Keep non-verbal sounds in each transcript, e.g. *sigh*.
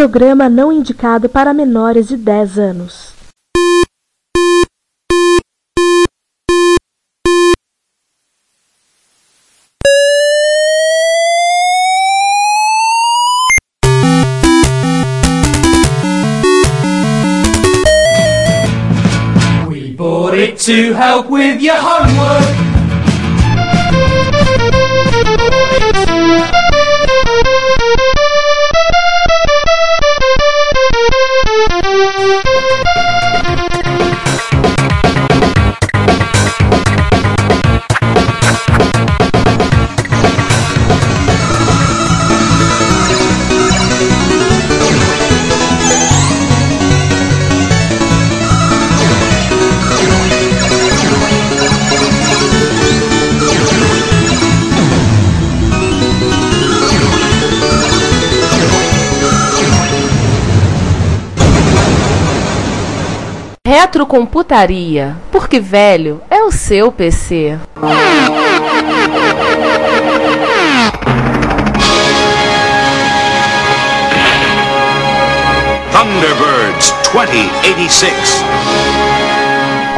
programa não indicado para menores de 10 anos. We bought it to help with your homework. Retrocomputaria, porque velho é o seu PC. Thunderbirds 2086.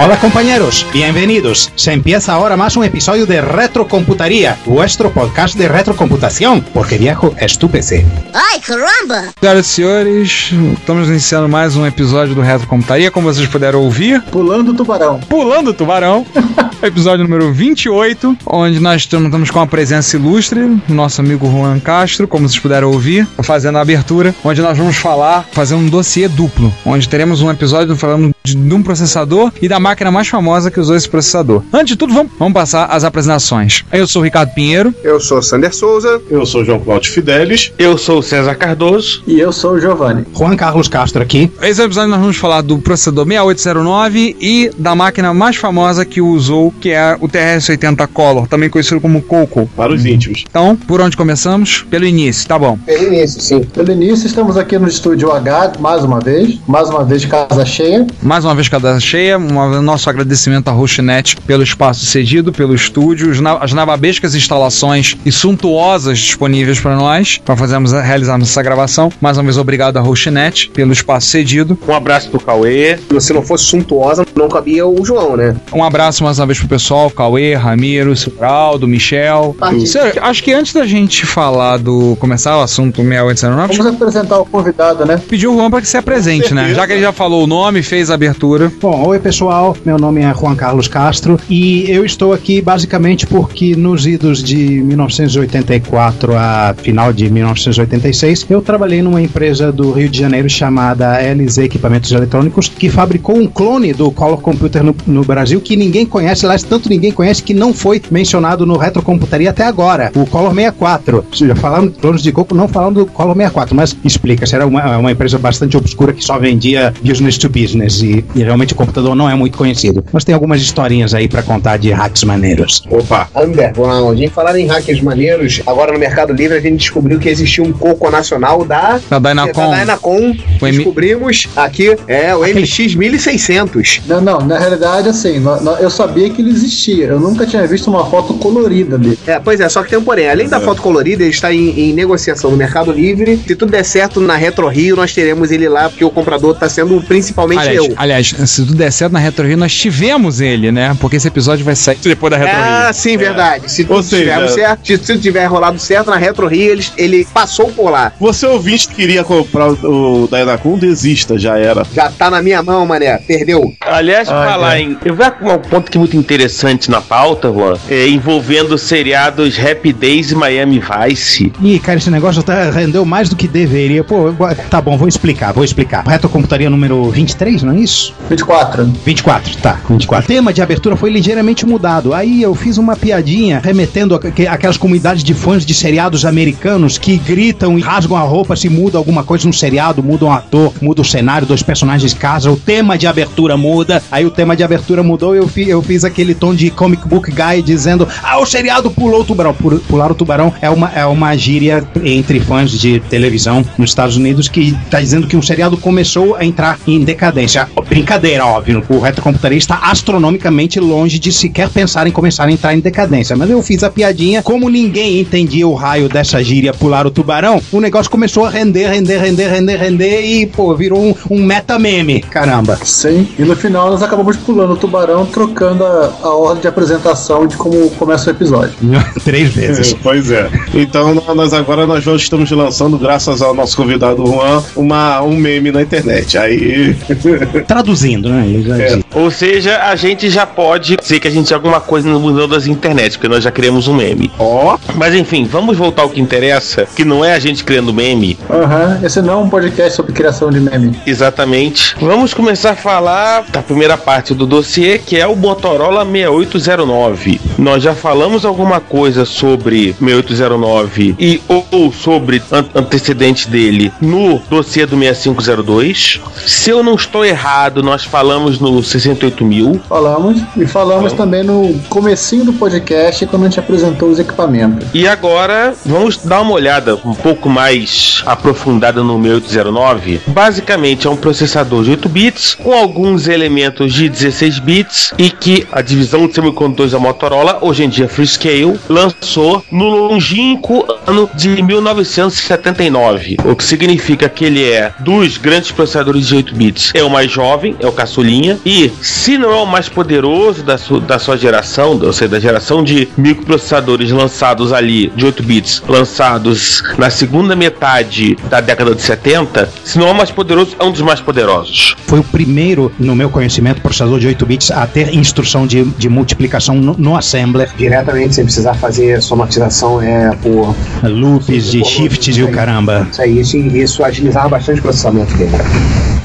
Hola compañeros, bienvenidos. Se empieza ahora más un episodio de Retrocomputaría, vuestro podcast de retrocomputación, porque viejo es tu PC. Ai, caramba! Senhoras e senhores, estamos iniciando mais um episódio do Retro Computaria, como vocês puderam ouvir. Pulando o tubarão. Pulando o Tubarão, *laughs* episódio número 28, onde nós estamos com a presença ilustre, nosso amigo Juan Castro, como vocês puderam ouvir, fazendo a abertura, onde nós vamos falar, fazer um dossiê duplo, onde teremos um episódio falando de, de um processador e da máquina mais famosa que usou esse processador. Antes de tudo, vamos, vamos passar as apresentações. Eu sou o Ricardo Pinheiro, Eu sou Sander Souza. Eu sou João Cláudio Fidelis. Eu sou o César Cardoso. E eu sou o Giovanni. Juan Carlos Castro aqui. Esse episódio nós vamos falar do processador 6809 e da máquina mais famosa que usou, que é o TRS-80 Color, também conhecido como Coco. Para os íntimos. Então, por onde começamos? Pelo início, tá bom. Pelo início, sim. Pelo início, estamos aqui no estúdio H, mais uma vez. Mais uma vez, casa cheia. Mais uma vez cadastro cheia, um nosso agradecimento à Rochinet pelo espaço cedido, pelo estúdio, as navabescas instalações e suntuosas disponíveis para nós, para fazermos realizarmos essa gravação. Mais uma vez, obrigado à Rochinet pelo espaço cedido. Um abraço pro Cauê. Se não fosse suntuosa, não cabia o João, né? Um abraço mais uma vez pro pessoal, Cauê, Ramiro, Silvaldo, Michel. Cê- acho que antes da gente falar do. começar o assunto 6809, Vamos apresentar o convidado, né? pediu o Juan para que se apresente, né? Já que ele já falou o nome, fez a abertura. Bom, oi pessoal, meu nome é Juan Carlos Castro e eu estou aqui basicamente porque nos idos de 1984 a final de 1986 eu trabalhei numa empresa do Rio de Janeiro chamada LZ Equipamentos Eletrônicos que fabricou um clone do Color Computer no, no Brasil que ninguém conhece, lá tanto ninguém conhece que não foi mencionado no Retrocomputaria até agora, o Color 64. Já falaram de clones de coco, não falando do Color 64, mas explica, se era uma, uma empresa bastante obscura que só vendia business to business e, e realmente o computador não é muito conhecido. Mas tem algumas historinhas aí pra contar de hacks maneiros. Opa, underground. Em falar em hackers maneiros, agora no Mercado Livre a gente descobriu que existia um coco nacional da, Da Dynacom. da M- Descobrimos aqui, é o MX 1600. Não, não, na realidade, assim, eu sabia que ele existia. Eu nunca tinha visto uma foto colorida dele. É, pois é, só que tem um porém. Além da foto colorida, ele está em, em negociação no Mercado Livre. Se tudo der certo na Retro Rio, nós teremos ele lá, porque o comprador está sendo principalmente Aliás, eu. Aliás, se tudo der certo na Retro Rio, nós tivemos ele, né? Porque esse episódio vai sair depois da Retro Ah, Rio. sim, verdade. Se tudo seja- tiver certo, se tudo tiver rolado certo na Retro Rio, ele, ele passou por lá. Você ouvinte que queria comprar o, Dynacon, desista, já era. Já tá na minha mão, mané. Perdeu. Aliás, Ai, falar cara. em. Eu vou com um ponto que é muito interessante na pauta, Juan, é, envolvendo os seriados Happy Days e Miami Vice. Ih, cara, esse negócio tá, rendeu mais do que deveria. Pô, tá bom, vou explicar, vou explicar. Retrocomputaria número 23, não é isso? 24. 24, tá, 24. O tema de abertura foi ligeiramente mudado. Aí eu fiz uma piadinha remetendo aquelas comunidades de fãs de seriados americanos que gritam e rasgam a roupa se muda alguma coisa no seriado, muda um ator, muda o cenário, dois personagens casam, o tema de abertura muda. Aí o tema de abertura mudou e eu, fi- eu fiz aquele tom de comic book guy dizendo: Ah, o seriado pulou o tubarão. Pu- Pular o tubarão é uma, é uma gíria entre fãs de televisão nos Estados Unidos que tá dizendo que um seriado começou a entrar em decadência. Brincadeira, óbvio. O retrocomputaria está astronomicamente longe de sequer pensar em começar a entrar em decadência. Mas eu fiz a piadinha, como ninguém entendia o raio dessa gíria pular o tubarão, o negócio começou a render, render, render, render, render e, pô, virou um, um meta-meme. Caramba. Sim, e no final nós acabamos pulando o tubarão, trocando a, a ordem de apresentação de como começa o episódio. *laughs* Três vezes. Pois é. Então nós agora nós vamos- estamos lançando, graças ao nosso convidado Juan, uma, um meme na internet. Aí. *laughs* Traduzindo, né? Eu já É. disse. Ou seja, a gente já pode dizer que a gente é alguma coisa no museu das internet, porque nós já criamos um meme. Ó, Mas enfim, vamos voltar ao que interessa, que não é a gente criando meme, Aham, esse não é um podcast sobre criação de meme. exatamente. Vamos começar a falar da primeira parte do dossiê, que é o Motorola 6809. Nós já falamos alguma coisa sobre 6809 e ou, ou sobre an- antecedentes dele no dossiê do 6502. Se eu não estou errado, nós falamos no 68 mil. Falamos, e falamos também no comecinho do podcast, quando a gente apresentou os equipamentos. E agora vamos dar uma olhada um pouco mais aprofundada no 6809. Basicamente é um processador de 8 bits com alguns elementos de 16 bits e que a divisão de semicondutores da Motorola, hoje em dia Freescale, lançou no longínquo ano de 1979. O que significa que ele é dos grandes processadores de 8 bits, é o mais jovem, é o caçulinha e se não é o mais poderoso da, su- da sua geração, ou seja, da geração de microprocessadores lançados ali de 8 bits, lançados na segunda metade da década de 70, se não é o mais poderoso, é um dos mais poderosos. Foi o primeiro, no meu conhecimento, processador de 8 bits a ter instrução de, de multiplicação no, no assembler, Diretamente, sem precisar fazer somatização é, por. loops, de shifts e o caramba. Isso aí, isso, isso agilizava bastante o processamento dele.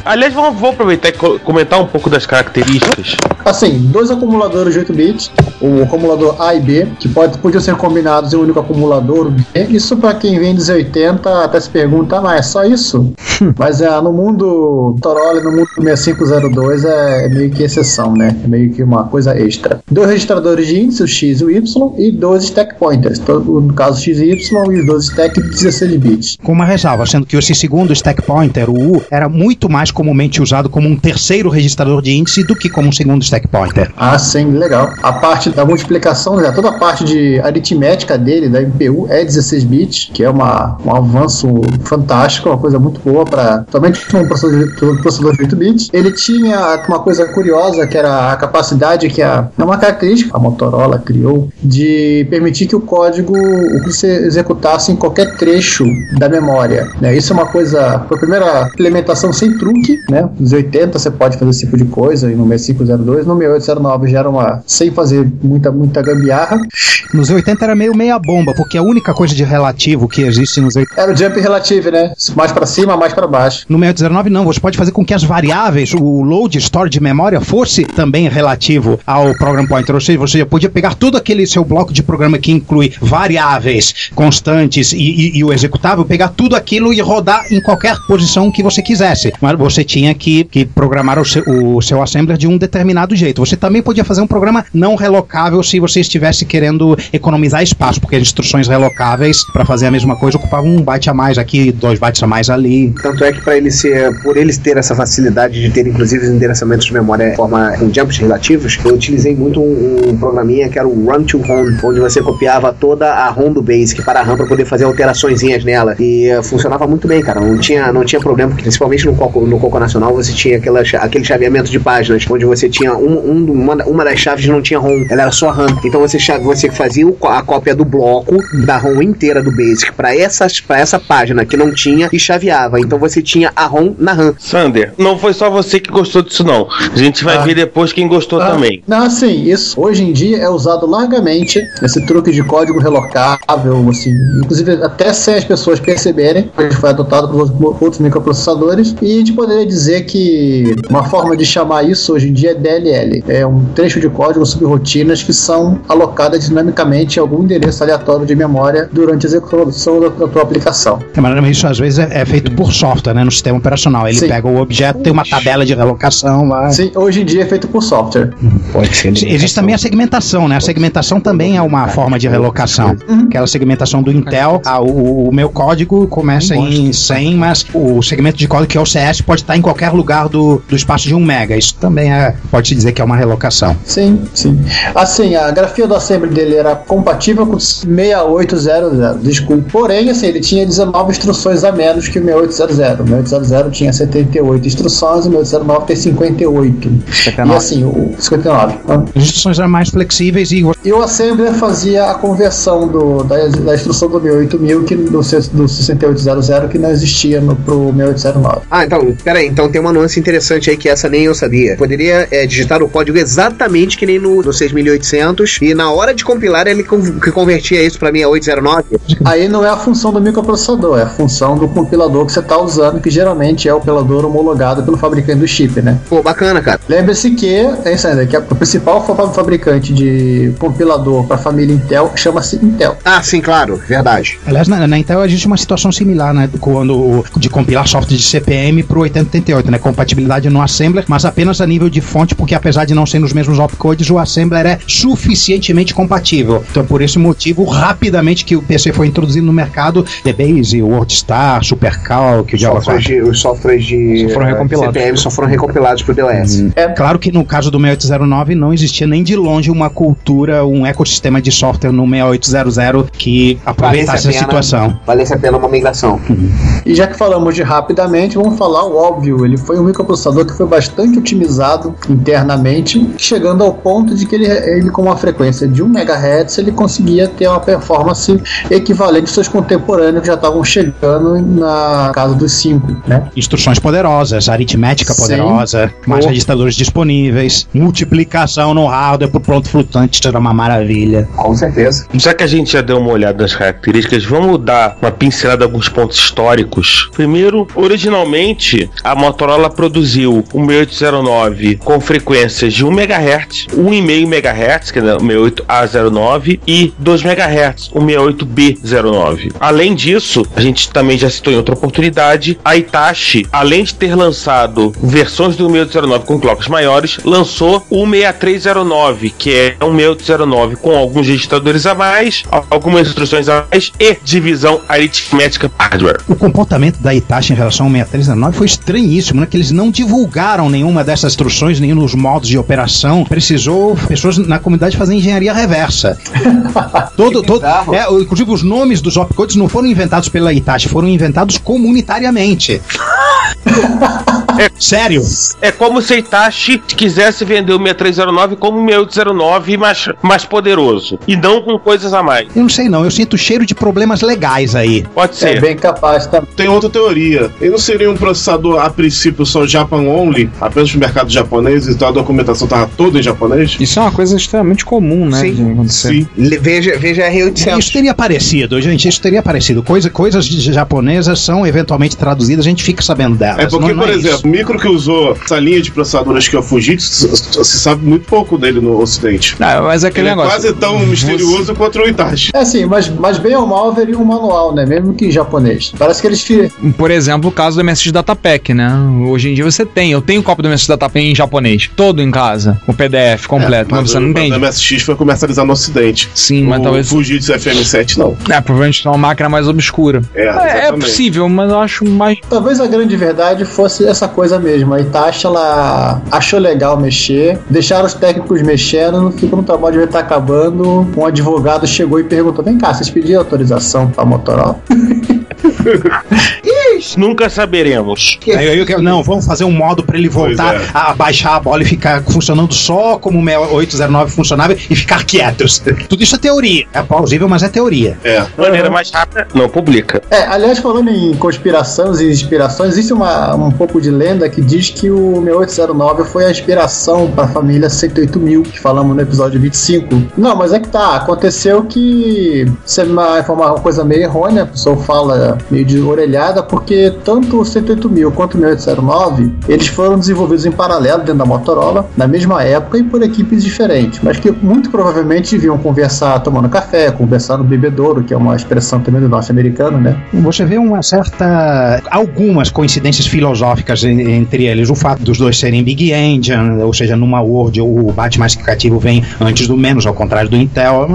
Aliás, vou aproveitar e co- comentar um pouco das características. Assim, dois acumuladores de 8 bits, o acumulador A e B, que pode, podiam ser combinados em um único acumulador B. Isso para quem vem dos 80 até se pergunta, ah, mas é só isso? mas é, no mundo Motorola, no mundo 6502 é, é meio que exceção, né? É meio que uma coisa extra. Dois registradores de índice, o X e o Y, e dois stack pointers, todo- no caso X e Y, e os dois stack de 16 bits. Com uma ressalva, sendo que esse segundo stack pointer, o U, era muito mais comumente usado como um terceiro registrador de índice do que como um segundo stack pointer. Ah, sim, legal. A parte da multiplicação, né, toda a parte de aritmética dele, da MPU, é 16 bits, que é uma, um avanço fantástico, uma coisa muito boa para somente um processador, de- um processador de 8 bits. Ele tinha uma coisa curiosa, que era a capacidade que é uma característica a Motorola criou de permitir que o código se executasse em qualquer trecho da memória. né? Isso é uma coisa, foi a primeira implementação sem truque, né? Nos 80 você pode fazer esse tipo de coisa, e no 6502, no 6809 já era uma sem fazer muita muita gambiarra. Nos 80 era meio meia bomba, porque a única coisa de relativo que existe nos 80 Era o jump relative, né? Mais para cima, mais para baixo. No 619 não, você pode fazer com que as variáveis, o load store de memória fosse também relativo ao program pointer, ou seja, você podia pegar todo aquele seu bloco de programa que inclui variáveis constantes e, e- e o executável, pegar tudo aquilo e rodar em qualquer posição que você quisesse. Mas você tinha que, que programar o seu, o seu assembler de um determinado jeito. Você também podia fazer um programa não relocável se você estivesse querendo economizar espaço, porque as instruções relocáveis para fazer a mesma coisa ocupavam um byte a mais aqui, dois bytes a mais ali. Tanto é que para ele ser, por eles ter essa facilidade de ter inclusive os endereçamentos de memória em forma jumps relativos, eu utilizei muito um, um programinha que era o Run to Home, onde você copiava toda a ROM do Basic para a RAM para poder fazer alteraçõezinhas nela. E eh, funcionava muito bem, cara. Não tinha, não tinha problema, principalmente no Coco, no Coco Nacional você tinha aquela, aquele chaveamento de páginas, onde você tinha um, um- uma, uma das chaves não tinha ROM, ela era só RAM. Então você, você fazia a cópia do bloco da ROM inteira do Basic para essas para essa página que não tinha e chaveava. Então você tinha a ROM na RAM. Sander, não foi só você que gostou disso, não. A gente vai Ah. ver depois quem gostou Ah, também. Não, sim, isso hoje em dia é usado largamente, esse truque de código relocável, assim, inclusive até sem as pessoas perceberem, ele foi adotado por outros- microprocessadores, e a gente poderia dizer que uma forma de chamar isso hoje em dia é DLL. É um trecho de código subrrotinas que são alocadas dinamicamente em algum endereço aleatório de memória durante a execução da, da tua aplicação. É, mas isso às vezes é, é feito por software, né? No sistema operacional. Ele Sim. pega o objeto, tem uma tabela de relocação lá. Sim, hoje em dia é feito por software. Pode ser. Existe também a segmentação, né? A segmentação também é uma forma de relocação. Aquela segmentação do Intel, ah, o, o meu código começa em 100, mas o segmento de código que é o CS pode estar em qualquer lugar do, do espaço de 1 mega. Isso também é, pode-se dizer que é uma relocação. Sim, sim. Assim, a grafia do assembly dele era compatível com 6800, desculpa. Porém, assim, ele tinha 19 instruções a menos que o 6800. O 6800 tinha 78 instruções e o 6809 tem 58. E assim, o 59. né? As instruções eram mais flexíveis e E o assembler fazia a conversão do, da, da instrução do 68000 que, do, do 6800 que não existia no, pro 6809. Ah, então, peraí, então tem uma nuance interessante aí que essa nem eu sabia. Poderia é, digitar o código exatamente que nem no, no 6800 e na hora de compilar ele con- que convertia isso pra mim a 809. Aí não é a função do microprocessador, é a função do compilador que você está usando, que geralmente é o compilador homologado pelo fabricante do chip, né? Pô, bacana, cara. Lembre-se que, é isso aí, que a- o principal fa- fabricante de compilador para a família Intel chama-se Intel. Ah, sim, claro, verdade. Aliás, na, na Intel existe uma situação similar, né? Quando o- de compilar software de CPM pro 8088, né? Compatibilidade no assembler, mas apenas a nível de fonte, porque apesar de não ser nos mesmos opcodes, o assembler é suficientemente compatível. Então, por esse motivo, rapidamente que o PC foi introduzido no mercado, DBase, WordStar, SuperCalc, o Java Softwares 4. de- os softwares de Só foram eh, recompilados. CPM só foram recompilados pro DOS. Claro que no caso do 6809 não existia nem de longe uma cultura, um ecossistema de software no 6800 que aproveitasse a pena- situação. Valesse a pena uma migração. E já que falamos de rapidamente, vamos falar o óbvio. Ele foi um microprocessador que foi bastante otimizado internamente, chegando ao ponto de que ele, ele com uma frequência de 1 MHz, ele conseguia ter uma performance equivalente aos seus contemporâneos que já estavam chegando na casa dos 5, né? Instruções poderosas, aritmética Sim. poderosa, mais registradores disponíveis, multiplicação no hardware pro pronto flutuante, isso era uma maravilha. Com certeza. Já que a gente já deu uma olhada nas características, vamos dar uma pincelada em alguns pontos históricos. Primeiro, originalmente, a Motorola produziu o 6809 com frequências de 1 MHz, 1,5 MHz, que é o 68A09, e 2 MHz, o 68B09. Além disso, a gente também já citou em outra oportunidade, a Itachi, além de ter lançado versões do 6809 com clocks maiores, lançou o 6309, que é um 6809 com alguns registradores a mais, algumas instruções a mais e divisão aritmética hardware. O comportamento da Itachi em relação ao 6309 foi estranhíssimo, né? Que eles não divulgaram nenhuma dessas instruções, nenhum dos modos de operação. Precisou pessoas na comunidade fazer engenharia reversa. *laughs* todo, todo, é, inclusive os nomes dos opcodes não foram inventados pela Itachi, foram inventados comunitariamente. *laughs* Sério? É como se Itachi quisesse vender o 6309 como um 6809 mais, mais poderoso e não com coisas a mais. Eu não sei não, eu sinto cheiro de problemas legais aí. Pode É ser. bem capaz também. Tem outra teoria. Ele não seria um processador a princípio só Japan only, apenas pro mercado japonês, então a documentação tava toda em japonês? Isso é uma coisa extremamente comum, né? Sim. Sim. Veja, veja a R800. Isso teria aparecido, gente, isso teria aparecido. Coisa, coisas de- japonesas são eventualmente traduzidas, a gente fica sabendo delas. É porque, não, não por é isso. exemplo, o micro que usou essa linha de processadores que é o Fujitsu, se sabe muito pouco dele no ocidente. Não, mas é aquele Ele é negócio. quase tão misterioso quanto o Itachi. É assim, mas, mas bem ou mal haveria um manual, né? Mesmo que em japonês. Parece que eles Por exemplo, o caso do MSX Datapack, né? Hoje em dia você tem. Eu tenho cópia do MSX Datapack em japonês. Todo em casa. O PDF completo. mas, você o, não o entende. MSX foi comercializado no ocidente. Sim, o mas talvez. Fujitsu FM7 não. É, provavelmente é uma máquina mais obscura. É, É, é possível, mas eu acho mais. Talvez a grande verdade fosse essa coisa mesmo. A Itachi, ela achou legal mexer, deixaram os técnicos mexendo, ficou no trabalho de ver tá acabando. Um advogado chegou e perguntou: Vem cá, vocês pediram autorização pra Motorola? *laughs* *laughs* Nunca saberemos. Aí eu quero- não, vamos fazer um modo pra ele voltar é. a baixar a bola e ficar funcionando só como o 6809 funcionava e ficar quietos. Tudo isso é teoria. É plausível, mas é teoria. É. De maneira mais rápida, não publica. É, aliás, falando em conspirações e inspirações, existe uma, um pouco de lenda que diz que o 6809 foi a inspiração para a família 108000, que falamos no episódio 25. Não, mas é que tá, aconteceu que isso é uma, uma coisa meio errônea, a pessoa fala meio de orelhada, porque tanto o 108000 quanto o 6809, eles foram desenvolvidos em paralelo dentro da Motorola, na mesma época e por equipes diferentes, mas que muito provavelmente deviam conversar tomando café, conversar no bebedouro, que é uma expressão também do norte-americano, né? Você vê uma certa. algumas coincidências filosóficas en- entre eles. O fato dos dois serem Big Engine, ou seja, numa Word o byte mais significativo vem antes do menos, ao contrário do Intel.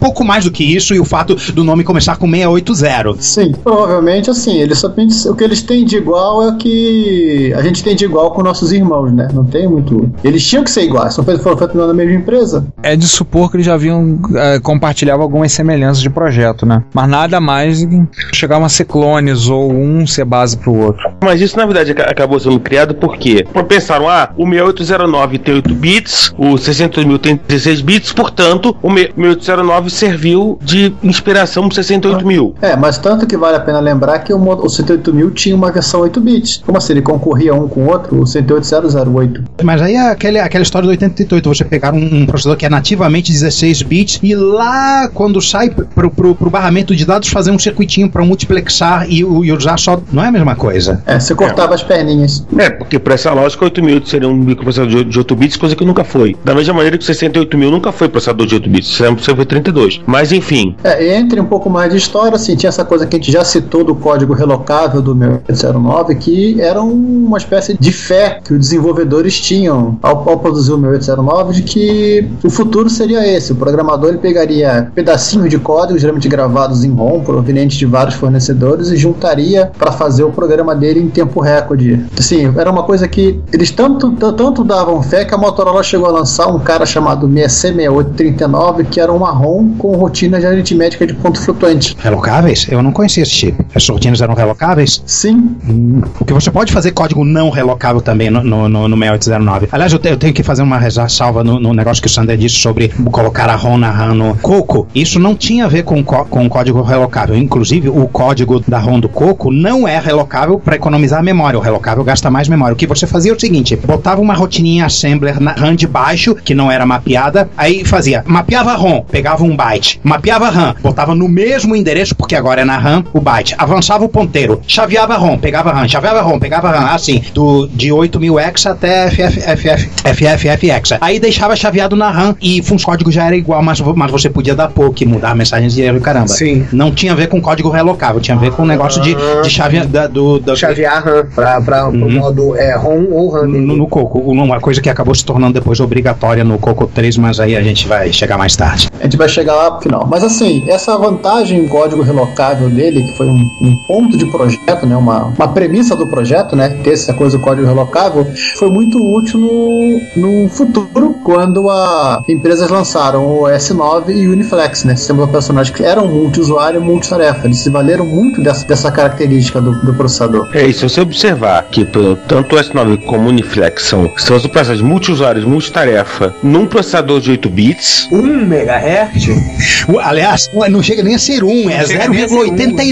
Pouco mais do que isso, e o fato do nome começar com 680. Sim, provavelmente assim, eles só o que eles têm de igual é o que a gente tem de igual com nossos irmãos, né? Não tem muito. Eles tinham que ser iguais, são feitos, foram feitos na mesma empresa. É de supor que eles já haviam compartilhava algumas semelhanças de projeto, né? Mas nada mais chegavam a ser clones ou um ser base pro outro. Mas isso na verdade aca- acabou sendo criado porque pensaram, ah, o 6809 tem 8 bits, o 68000 tem 16 bits, portanto, o me- 6809 serviu de inspiração pro 68000. É, mas tanto que vale a pena lembrar que o, o 108.000 tinha uma versão 8 bits. Como assim? Ele concorria um com o outro, o 108.008. Mas aí é aquele, aquela história do 88, você pegar um, um processador que é nativamente 16 bits e lá quando sai pro, pro, pro barramento de dados fazer um circuitinho para multiplexar e, e usar só. Não é a mesma coisa. É, você cortava as perninhas. É, porque por essa lógica, 8000 seria um microprocessador de- de 8 bits, coisa que nunca foi. Da mesma maneira que o 68000 nunca foi processador de 8 bits, sempre sempre foi 32. Mas enfim, É, entre um pouco mais de história, assim, tinha essa coisa que a gente já citou do código relocável do 6809, que era um- uma espécie de fé que os desenvolvedores tinham ao, ao produzir o 6809 de que o futuro seria esse. O programador ele pegaria pedacinhos de código, geralmente gravados em ROM, provenientes de vários fornecedores, e juntaria para fazer o programa dele em tempo recorde. Assim, era uma coisa que eles tanto, tanto davam fé que a Motorola chegou a lançar um cara chamado C6839, que era uma ROM com rotina de aritmética de ponto flutuante. Relocáveis? Eu não conhecia chip. As rotinas eram relocáveis? Sim. Hum, Porque você pode fazer código não relocável também no, no, no, no 6809. Aliás, eu, te- eu tenho que fazer uma ressalva no, no negócio que o Sander disse sobre colocar a ROM na RAM no Coco. Isso não tinha a ver com, com código relocável. Inclusive, o código da ROM do Coco não é relocável para economizar memória. O relocável gasta mais memória. O que você fazia é o seguinte: botava uma rotininha assembler na RAM de baixo, que não era mapeada, aí fazia, mapeava a ROM, pegava um byte, mapeava a RAM, botava no mesmo endereço, porque agora é na RAM, o byte, avançava o ponteiro, chaveava ROM, pegava RAM, chaveava ROM, pegava RAM, assim, do, de 8000X até FF, FF, FFFX. Aí deixava chaveado na RAM e os códigos já era igual, mas, mas você podia dar pouco e mudar mensagens de erro e caramba. Sim. Não tinha a ver com código relocável, tinha a ver com o negócio de, de chave da, do, da, Chavear RAM pra, pra, Uhum. modo é, ROM ou RAM. no, no Coco, uma coisa que acabou se tornando depois obrigatória no Coco 3, mas aí a gente vai chegar mais tarde. A gente vai chegar lá pro final. Mas assim, essa vantagem em código relocável dele, que foi um, um ponto de projeto, né, uma, uma premissa do projeto, né, ter essa coisa do código relocável, foi muito útil no, no futuro, quando a empresas lançaram o S9 e o Uniflex, né, sistemas operacionais que eram multiusuário e multitarefa. Eles se valeram muito dessa, dessa característica do, do processador. é isso. Se você observar que tanto o S9 como o Uniflex são, são os processadores multiusuários, multitarefa, num processador de 8 bits, 1 MHz? Aliás, não chega nem a ser 1, é chega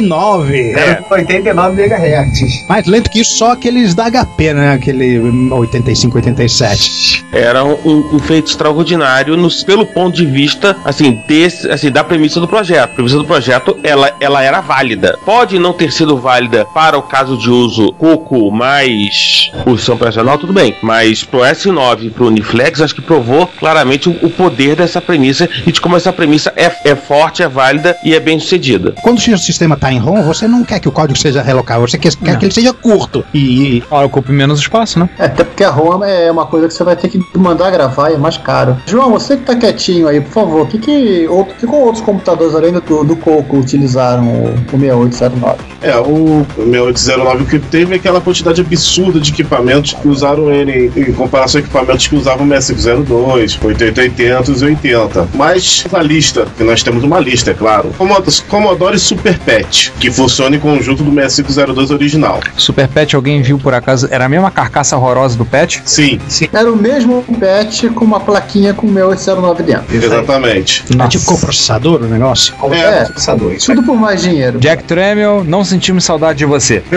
nem a ser 0,89. É. 89 MHz. Mais lento que isso, só aqueles da HP, né? Aquele hum, 85, 87. era um, um feito extraordinário nos- pelo ponto de vista assim desse assim da premissa do projeto. A premissa do projeto ela, ela era válida. Pode não ter sido válida para o caso de uso Coco mais o sistema operacional, tudo bem. Mas pro S9 e pro Uniflex, acho que provou claramente o, o poder dessa premissa e de como essa premissa é, é forte, é válida e é bem sucedida. Quando o sistema está em ROM, você não quer que o código seja relocável, você quer, quer que ele seja curto. E, e Ora, ocupe menos espaço, né? É, até porque a ROM é uma coisa que você vai ter que mandar gravar e é mais caro. João, você que tá quietinho aí, por favor, que que, outro, que com outros computadores além do, do Coco utilizaram o, o 6809? É, o 6809 que teve aquela quantidade absurda de equipamentos que usaram ele em comparação a equipamentos que usavam o 6502, 8880 e 80. Mas na lista, que nós temos uma lista, é claro, Commodore, Commodore Super Pet, que funciona em conjunto do 6502 original. Super Pet, alguém viu por acaso? Era a mesma carcaça horrorosa do Pet? Sim, Era o mesmo patch com uma plaquinha com o 6809 dentro. exatamente. é tipo coprocessador o negócio. É, Processador. isso tudo por mais dinheiro. Jack Tramiel, não sentimos saudade de você. *laughs*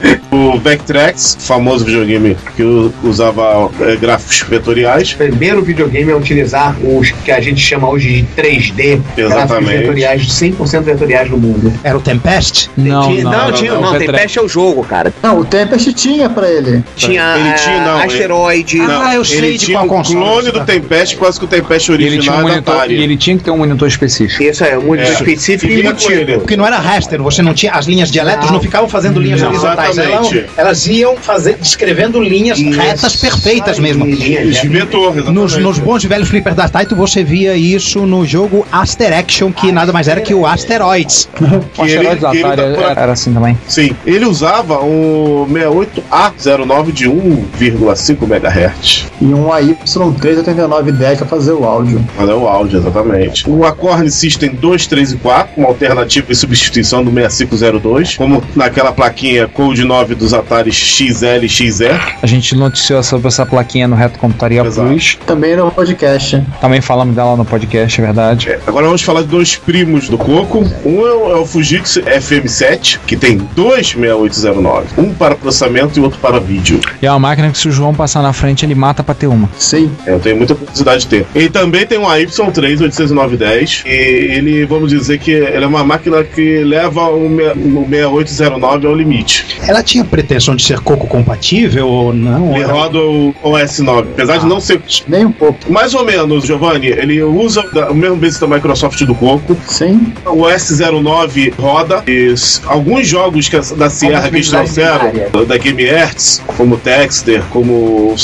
*laughs* O Vectrex, famoso videogame que usava é, gráficos vetoriais. Primeiro videogame a utilizar os que a gente chama hoje de 3D, gráficos Exatamente. vetoriais, 100% vetoriais no mundo. Era o Tempest? Não, Tinha- não, não, tinha, não, Vetre- Tempest é o jogo, cara. Não, o Tempest tinha pra ele. Tinha, Ele ah, tinha, não, Asteroide. Ah, eu sei ele de tinha qual um console clone do tá- Tempest, quase que o Tempest E ele tinha original um monitor, e ele tinha que ter um monitor específico. Isso é, um monitor É. específico E e ele. Porque não era raster, você não tinha. As linhas de elétrons não, Não. ficavam fazendo linhas Não, horizontais. Elas, elas iam fazer, descrevendo linhas Isso retas perfeitas mesmo. exatamente. Nos, nos bons e velhos flippers da Taito, você via isso no jogo Aster Action, que nada mais era que o Asteroids. *laughs* O ele- asteroide da ele Atari tá por- era, era assim também. Sim, ele usava um 68A09 de 1,5 MHz. E um AY38910 pra fazer o áudio. Olha o áudio, exatamente. O Acorn System 2, 3 e 4, uma alternativa em substituição do 6502, como naquela plaquinha Code 9 dos Atari XL e XE. A gente noticiou sobre essa plaquinha no Reto Computaria Exato. Plus. Também no podcast. Também falamos dela no podcast, é verdade. É, Agora vamos falar de dois primos do Coco. Um é o, é o Fujitsu FM7, que tem dois 6809. Um para processamento e outro para vídeo. E é uma máquina que se o João passar na frente, ele mata pra ter uma. Sim. É, eu tenho muita curiosidade de ter. Ele também tem um AY3 80910. E ele, vamos dizer que ele é uma máquina que leva o me- o 6809 ao limite. Ela tinha pretensão de ser coco compatível ou não? Ele Era- roda o OS9. Apesar de não ser Nem um pouco. mais ou menos, Giovanni, ele usa o mesmo base da Microsoft do Coco. Sim. O S09 roda. E alguns jogos que da Sierra que eles trouxeram, da Game Hertz, como o Texter, como o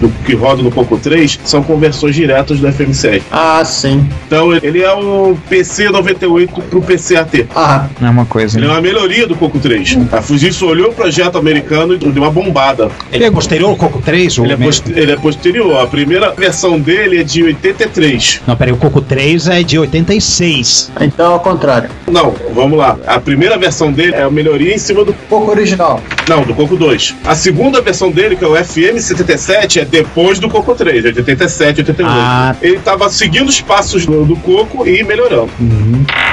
do- que roda no Coco 3, são conversões diretas do FM7. Ah, sim. Então ele é o PC98 pro PCAT. Ah, É uma coisa. Ele é Né? uma melhoria do Coco 3. A Fujitsu olhou o projeto americano e deu uma bombada. Ele é posterior ao Coco 3? Ou Ele é, ele é posterior. A primeira versão dele é de 83. Não, peraí, o Coco 3 é de 86. então é ao contrário. Não, vamos lá. A primeira versão dele é a melhoria em cima do. Pouco original. Não, do Coco 2. A segunda versão dele, que é o FM77, é depois do Coco 3, é de 87, 88. Ah. Ele tava seguindo os passos do, do Coco e melhorando.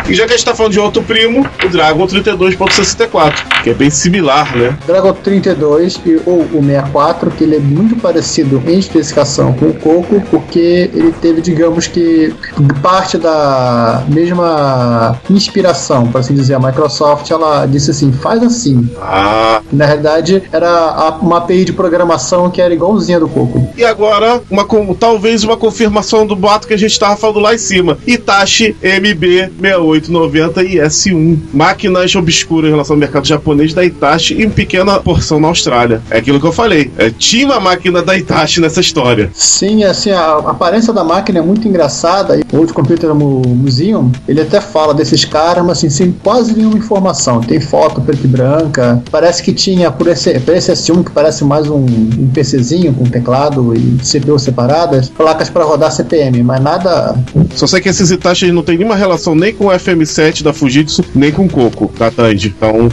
E já que a gente tá falando de outro primo, o Dragon 32.64, que é bem similar, né? Dragon 32 e, ou o 64, que ele é muito parecido em especificação com o Coco, porque ele teve, digamos que, parte da mesma inspiração, para assim dizer. A Microsoft ela disse assim: faz assim. Ah. Na realidade, era uma API de programação que era igualzinha do Coco. E agora, uma, talvez uma confirmação do boato que a gente tava falando lá em cima. Itachi MB6890 e S1. Máquinas obscuras em relação ao mercado japonês da Itachi e em pequena porção na Austrália. É aquilo que eu falei. É, tinha uma máquina da Itachi nessa história. Sim, assim, a aparência da máquina é muito engraçada. O Old Computer Mu- Museum, ele até fala desses caras, mas assim, sem quase nenhuma informação. Tem foto preta e branca. Parece que tinha, por esse, por esse S1, que parece mais um, um PCzinho com teclado e CPU separadas, placas para rodar CPM, mas nada. Só sei que esses Itachi não tem nenhuma relação nem com o FM7 da Fujitsu, nem com o Coco da Tandy. Então,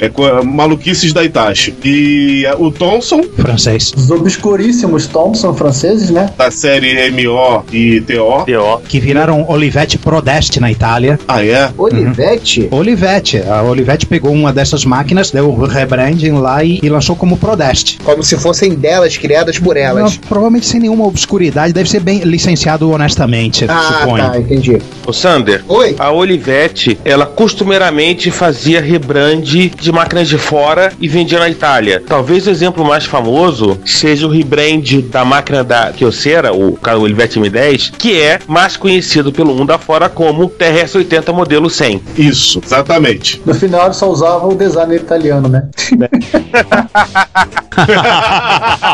é co- maluquices da Itachi. E é, o Thomson, Francês. Os obscuríssimos Thompson franceses, né? da série MO e TO. TO. Que viraram Olivetti Prodest na Itália. Ah, é? Olivetti? Olivetti. A Olivetti pegou uma dessas máquinas, deu o rebranding lá e, e lançou como Prodest. Como se fossem delas, criadas por Não, elas. provavelmente sem nenhuma obscuridade, deve ser bem licenciado honestamente, Ah, suponho. tá, entendi. O Sander, Oi? a Olivetti, ela costumeiramente fazia rebrand de máquinas de fora e vendia na Itália. Talvez o exemplo mais famoso seja o rebrand da máquina da Kyocera, o Olivetti M10, que é mais conhecido pelo mundo afora como TRS-80 modelo 100. Isso, exatamente. No final, ele só usava o designer italiano, né? *laughs*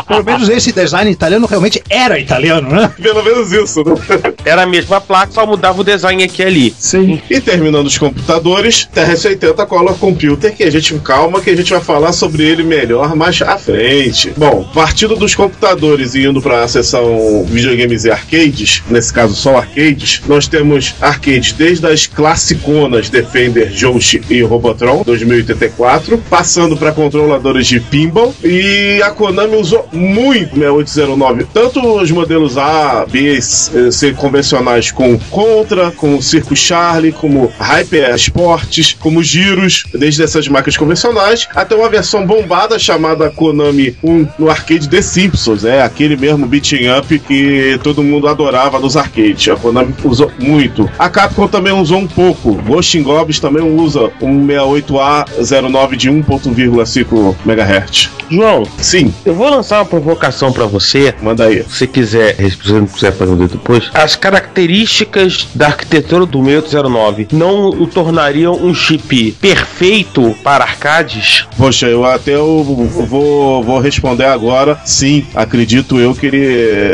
Pelo menos esse design italiano realmente era italiano, né? Pelo menos isso, né? *laughs* Era a mesma placa, só mudava o design aqui e ali. Sim. E terminando os computadores, TRS-80 Color Computer, que a gente calma que a gente vai falar sobre ele melhor mais à frente. Bom, partindo dos computadores e indo para a seção videogames e arcades, nesse caso só arcades, nós temos arcades desde as classiconas Defender, Joust e Robotron 2084, passando para controladores de pinball e a Konami usou muito 6809, tanto os modelos A, B, C convencionais com Contra, como Circo Charlie, como Hyper Sports, como Giros, desde essas marcas convencionais, até uma versão bombada chamada Konami 1 no arcade The Simpsons, é aquele mesmo beating up que todo mundo adorava nos arcades. A Konami usou muito. A Capcom também usou um pouco. Ghost Goblins também usa um 68A09 de 1.5 MHz. João, Sim, eu vou lançar uma provocação pra você. manda aí. Se você quiser, se você não quiser fazer depois, as características da arquitetura do 6809 não o tornariam um chip perfeito para arcades? Poxa, eu até eu vou, vou responder agora. Sim, acredito eu que ele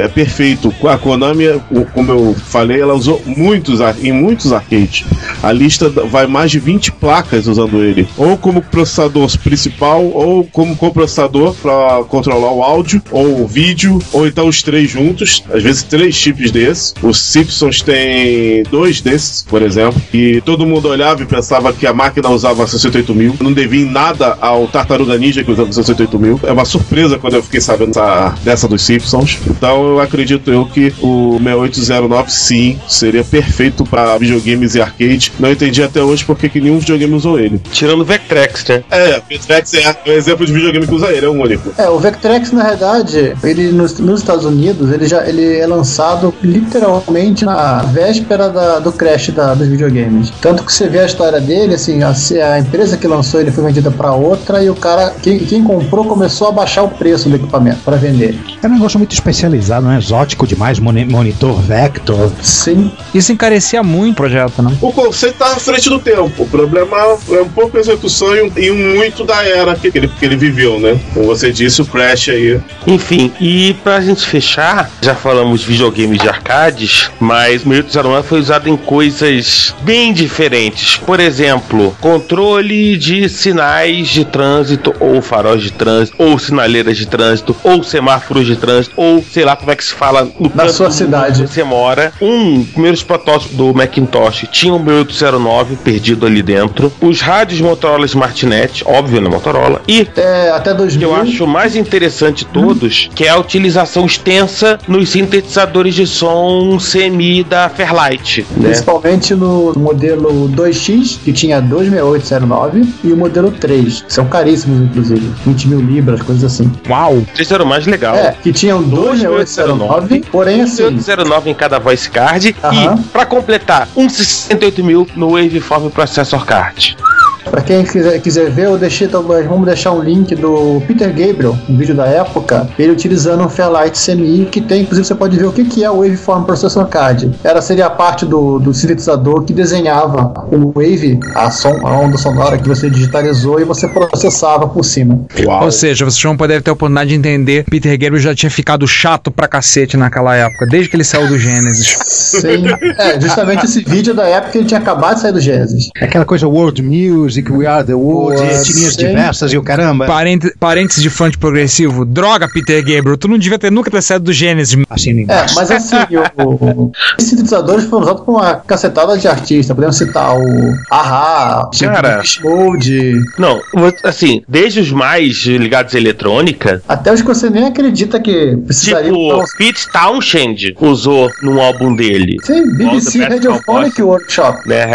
é perfeito. A Konami, como eu falei, ela usou muitos em muitos arcades. A lista vai mais de 20 placas usando ele, ou como processador principal, ou como coprocessador para controlar o áudio ou o vídeo, ou então os três juntos. Às vezes três chips desses. Os Simpsons tem dois desses, por exemplo, e todo mundo olhava e pensava que a máquina usava 68 mil. Não devia em nada ao Tartaruga Ninja que usava 68 mil. É uma surpresa quando eu fiquei sabendo dessa, dessa dos Simpsons. Então eu acredito eu que o 6809 sim seria perfeito para videogames e arcade. Não entendi até hoje porque que nenhum videogame usou ele. Tirando o Vectrex, né? É, o Vectrex é um exemplo de videogame que usa ele, é o único. É, o Vectrex, na verdade, ele nos, nos Estados Unidos, ele já ele é lançado literalmente na véspera da- do crash da- dos videogames. Tanto que você vê a história dele, assim, a, a empresa que lançou ele foi vendida para outra e o cara, quem, quem comprou, começou a baixar o preço do equipamento para vender. É um negócio muito especializado, não é exótico demais, moni- monitor Vector. Sim, Isso encarecia muito o projeto, né? O conceito tá à frente do tempo. O problema é um pouco a execução e um, e um muito da era que ele, que ele viveu, né? Como você disse, o Crash aí. Enfim, e pra gente fechar, já falamos de videogames de arcades, mas o 6809 foi usado em coisas bem diferentes. Por exemplo, controle de sinais de trânsito, ou faróis de trânsito, ou sinaleiras de trânsito, ou semáforos de trânsito, ou sei lá como é que se fala no Na sua cidade. você mora. Um, primeiros protótipos do Macintosh tinha um 6809 perdido ali dentro. Os rádios Motorola Smartnet, óbvio, na Motorola. E é, até que 2000. eu acho mais interessante de todos, que é a utilização extensa nos sintetizadores de som semi da Fairlight, né? Principalmente no modelo 2X, que tinha 26809, e o modelo 3, que são caríssimos, inclusive. 20 mil libras, coisas assim. Uau! Esse era o mais legal. É, que tinham 26809, porém assim. 0809 em cada voice card e, pra completar, um 68 mil no Waveform Processor Card. Pra quem quiser, quiser ver, eu deixei, nós vamos deixar um link do Peter Gabriel, um vídeo da época, ele utilizando um Fairlight CMI, que tem, inclusive você pode ver o que, que é o Waveform Processor Card. Era, seria a parte do, do sintetizador que desenhava o wave, a, som, a onda sonora que você digitalizou e você processava por cima. Uau. Ou seja, vocês vão poder ter a oportunidade de entender. Peter Gabriel já tinha ficado chato pra cacete naquela época, desde que ele saiu do Gênesis. Sim, é, justamente esse vídeo da época que ele tinha acabado de sair do Genesis. Aquela coisa world music, we are the world, etnias sim. diversas e o caramba. Parente- parênteses de fã de progressivo. Droga, Peter Gabriel, tu não devia ter nunca ter saído do Gênesis. Assim, É, mas assim, o, o- esses sintetizadores foram usados por uma cacetada de artistas. Podemos citar o Aha, Cara. o Mode, Não, assim, desde os mais ligados à eletrônica, até os que você nem acredita que precisariam. tipo, Pete Townshend usou num álbum dele. Sim, BBC Radiophonic Workshop. né.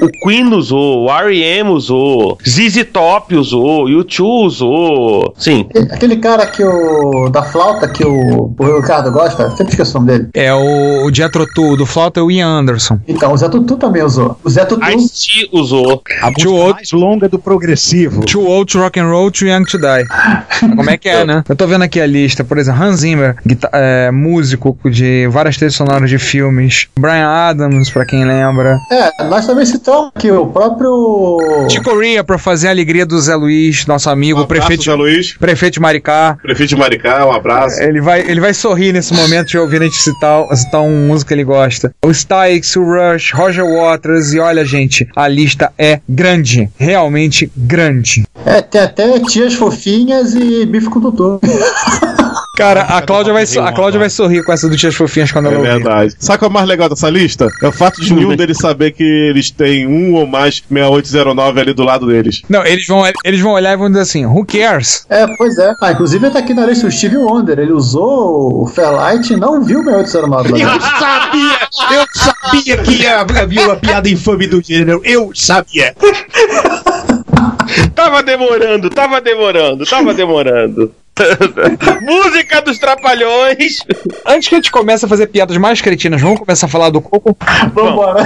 O Queen usou, o R.E.M. usou, ZZ Top usou, U2 usou. Sim, Aquele cara que o. da flauta que o, o Ricardo gosta, sempre esqueço o nome dele. É o, o Jethro Tull, do flauta é o Ian Anderson. Então, o Zé Tutu também usou. O Zé Tutu. Ice-T usou. a música Too old- mais longa do progressivo. Too old to rock and roll, too young to die. Como é que é, né? Eu tô vendo aqui a lista, por exemplo, Hans Zimmer, é, músico de várias trilhas sonoras de filmes. Brian Adams, pra quem lembra. É, nós também citamos que o próprio. Chico Corea pra fazer a alegria do Zé Luiz, nosso amigo, Um abraço, prefeito, Zé Luiz, prefeito de Maricá. prefeito de Maricá, um abraço. Ele vai, ele vai sorrir nesse momento de ouvir a gente citar, citar um músico que ele gosta. O Styx, o Rush, Roger Waters e olha, gente, a lista é grande, realmente grande. É, tem até tias fofinhas e bife com tutu. *laughs* Cara, a Cláudia, vai, a Cláudia vai sorrir com essa do Tias Fofinhas quando É ela ouvir. verdade. Sabe qual é o mais legal dessa lista? É o fato de *laughs* nenhum deles saber que eles têm um ou mais 6809 ali do lado deles. Não, eles vão, eles vão olhar e vão dizer assim, who cares? É, pois é. Ah, inclusive tá aqui na lista o Steve Wonder. Ele usou o Fairlight e não viu o 6809 lá Eu sabia! Eu sabia que ia havia uma piada infame do gênero. Eu sabia! *laughs* Tava demorando, tava demorando, tava demorando. *laughs* Música dos Trapalhões. Antes que a gente comece a fazer piadas mais cretinas, vamos começar a falar do Coco? Vambora.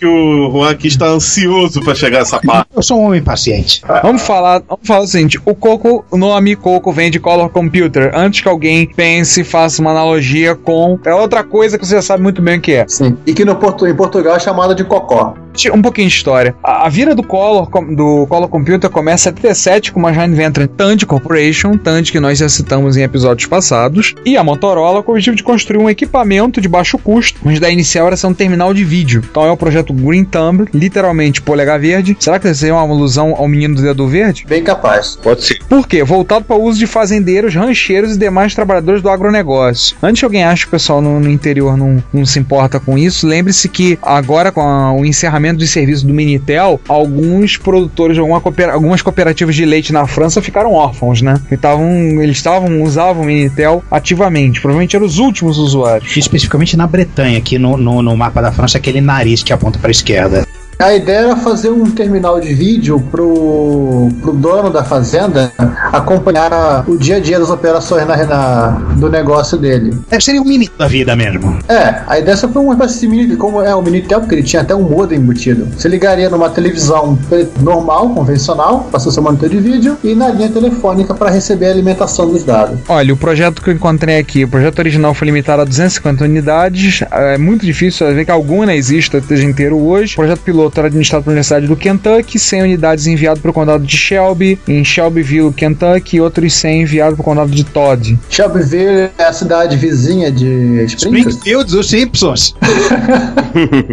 Que o Juan aqui está ansioso pra chegar a essa parte. Eu sou um homem paciente. Vamos falar, vamos falar o seguinte: o Coco, o nome Coco vem de Color Computer. Antes que alguém pense, faça uma analogia com. É outra coisa que você já sabe muito bem o que é. Sim. E que no Porto, em Portugal é chamada de cocó. Um pouquinho de história. A, a vira do Color, do Color Computer começa em 77 com uma joint venture Tandy Corporation, Tandy que nós já citamos em episódios passados, e a Motorola com o objetivo de construir um equipamento de baixo custo, onde da inicial era ser um terminal de vídeo. Então é o projeto Green Thumb, literalmente polegar verde. Será que isso é uma alusão ao menino do dedo verde? Bem capaz. Pode ser. Por quê? Voltado para o uso de fazendeiros, rancheiros e demais trabalhadores do agronegócio. Antes que alguém ache que o pessoal no, no interior não, não se importa com isso, lembre-se que agora com a- o encerramento de serviço do Minitel, alguns produtores de alguma coopera- algumas cooperativas de leite na França ficaram órfãos, né? E tavam- eles estavam usavam o Minitel ativamente. Provavelmente eram os últimos usuários. Especificamente na Bretanha, aqui no, no, no mapa da França, aquele nariz que aponta para a esquerda. A ideia era fazer um terminal de vídeo pro, pro dono da fazenda acompanhar o dia a dia das operações na, na- do negócio dele. É, seria um mini da vida mesmo. É, a ideia só foi uma espécie de mini, como é o Minitel, porque ele tinha até um modem embutido. Você ligaria numa televisão normal, convencional, passou seu monitor de vídeo, e na linha telefônica para receber a alimentação dos dados. Olha, o projeto que eu encontrei aqui, o projeto original foi limitado a 250 unidades. É muito difícil ver que alguma exista esteja inteiro hoje. O projeto piloto era administrado pela Universidade do Kentucky, 100 unidades enviado para o condado de Shelby, em Shelbyville, Kentucky, e outros 100 enviados para o condado de Todd. Shelbyville é a cidade vizinha de Springfield. Springfield dos Simpsons. *laughs*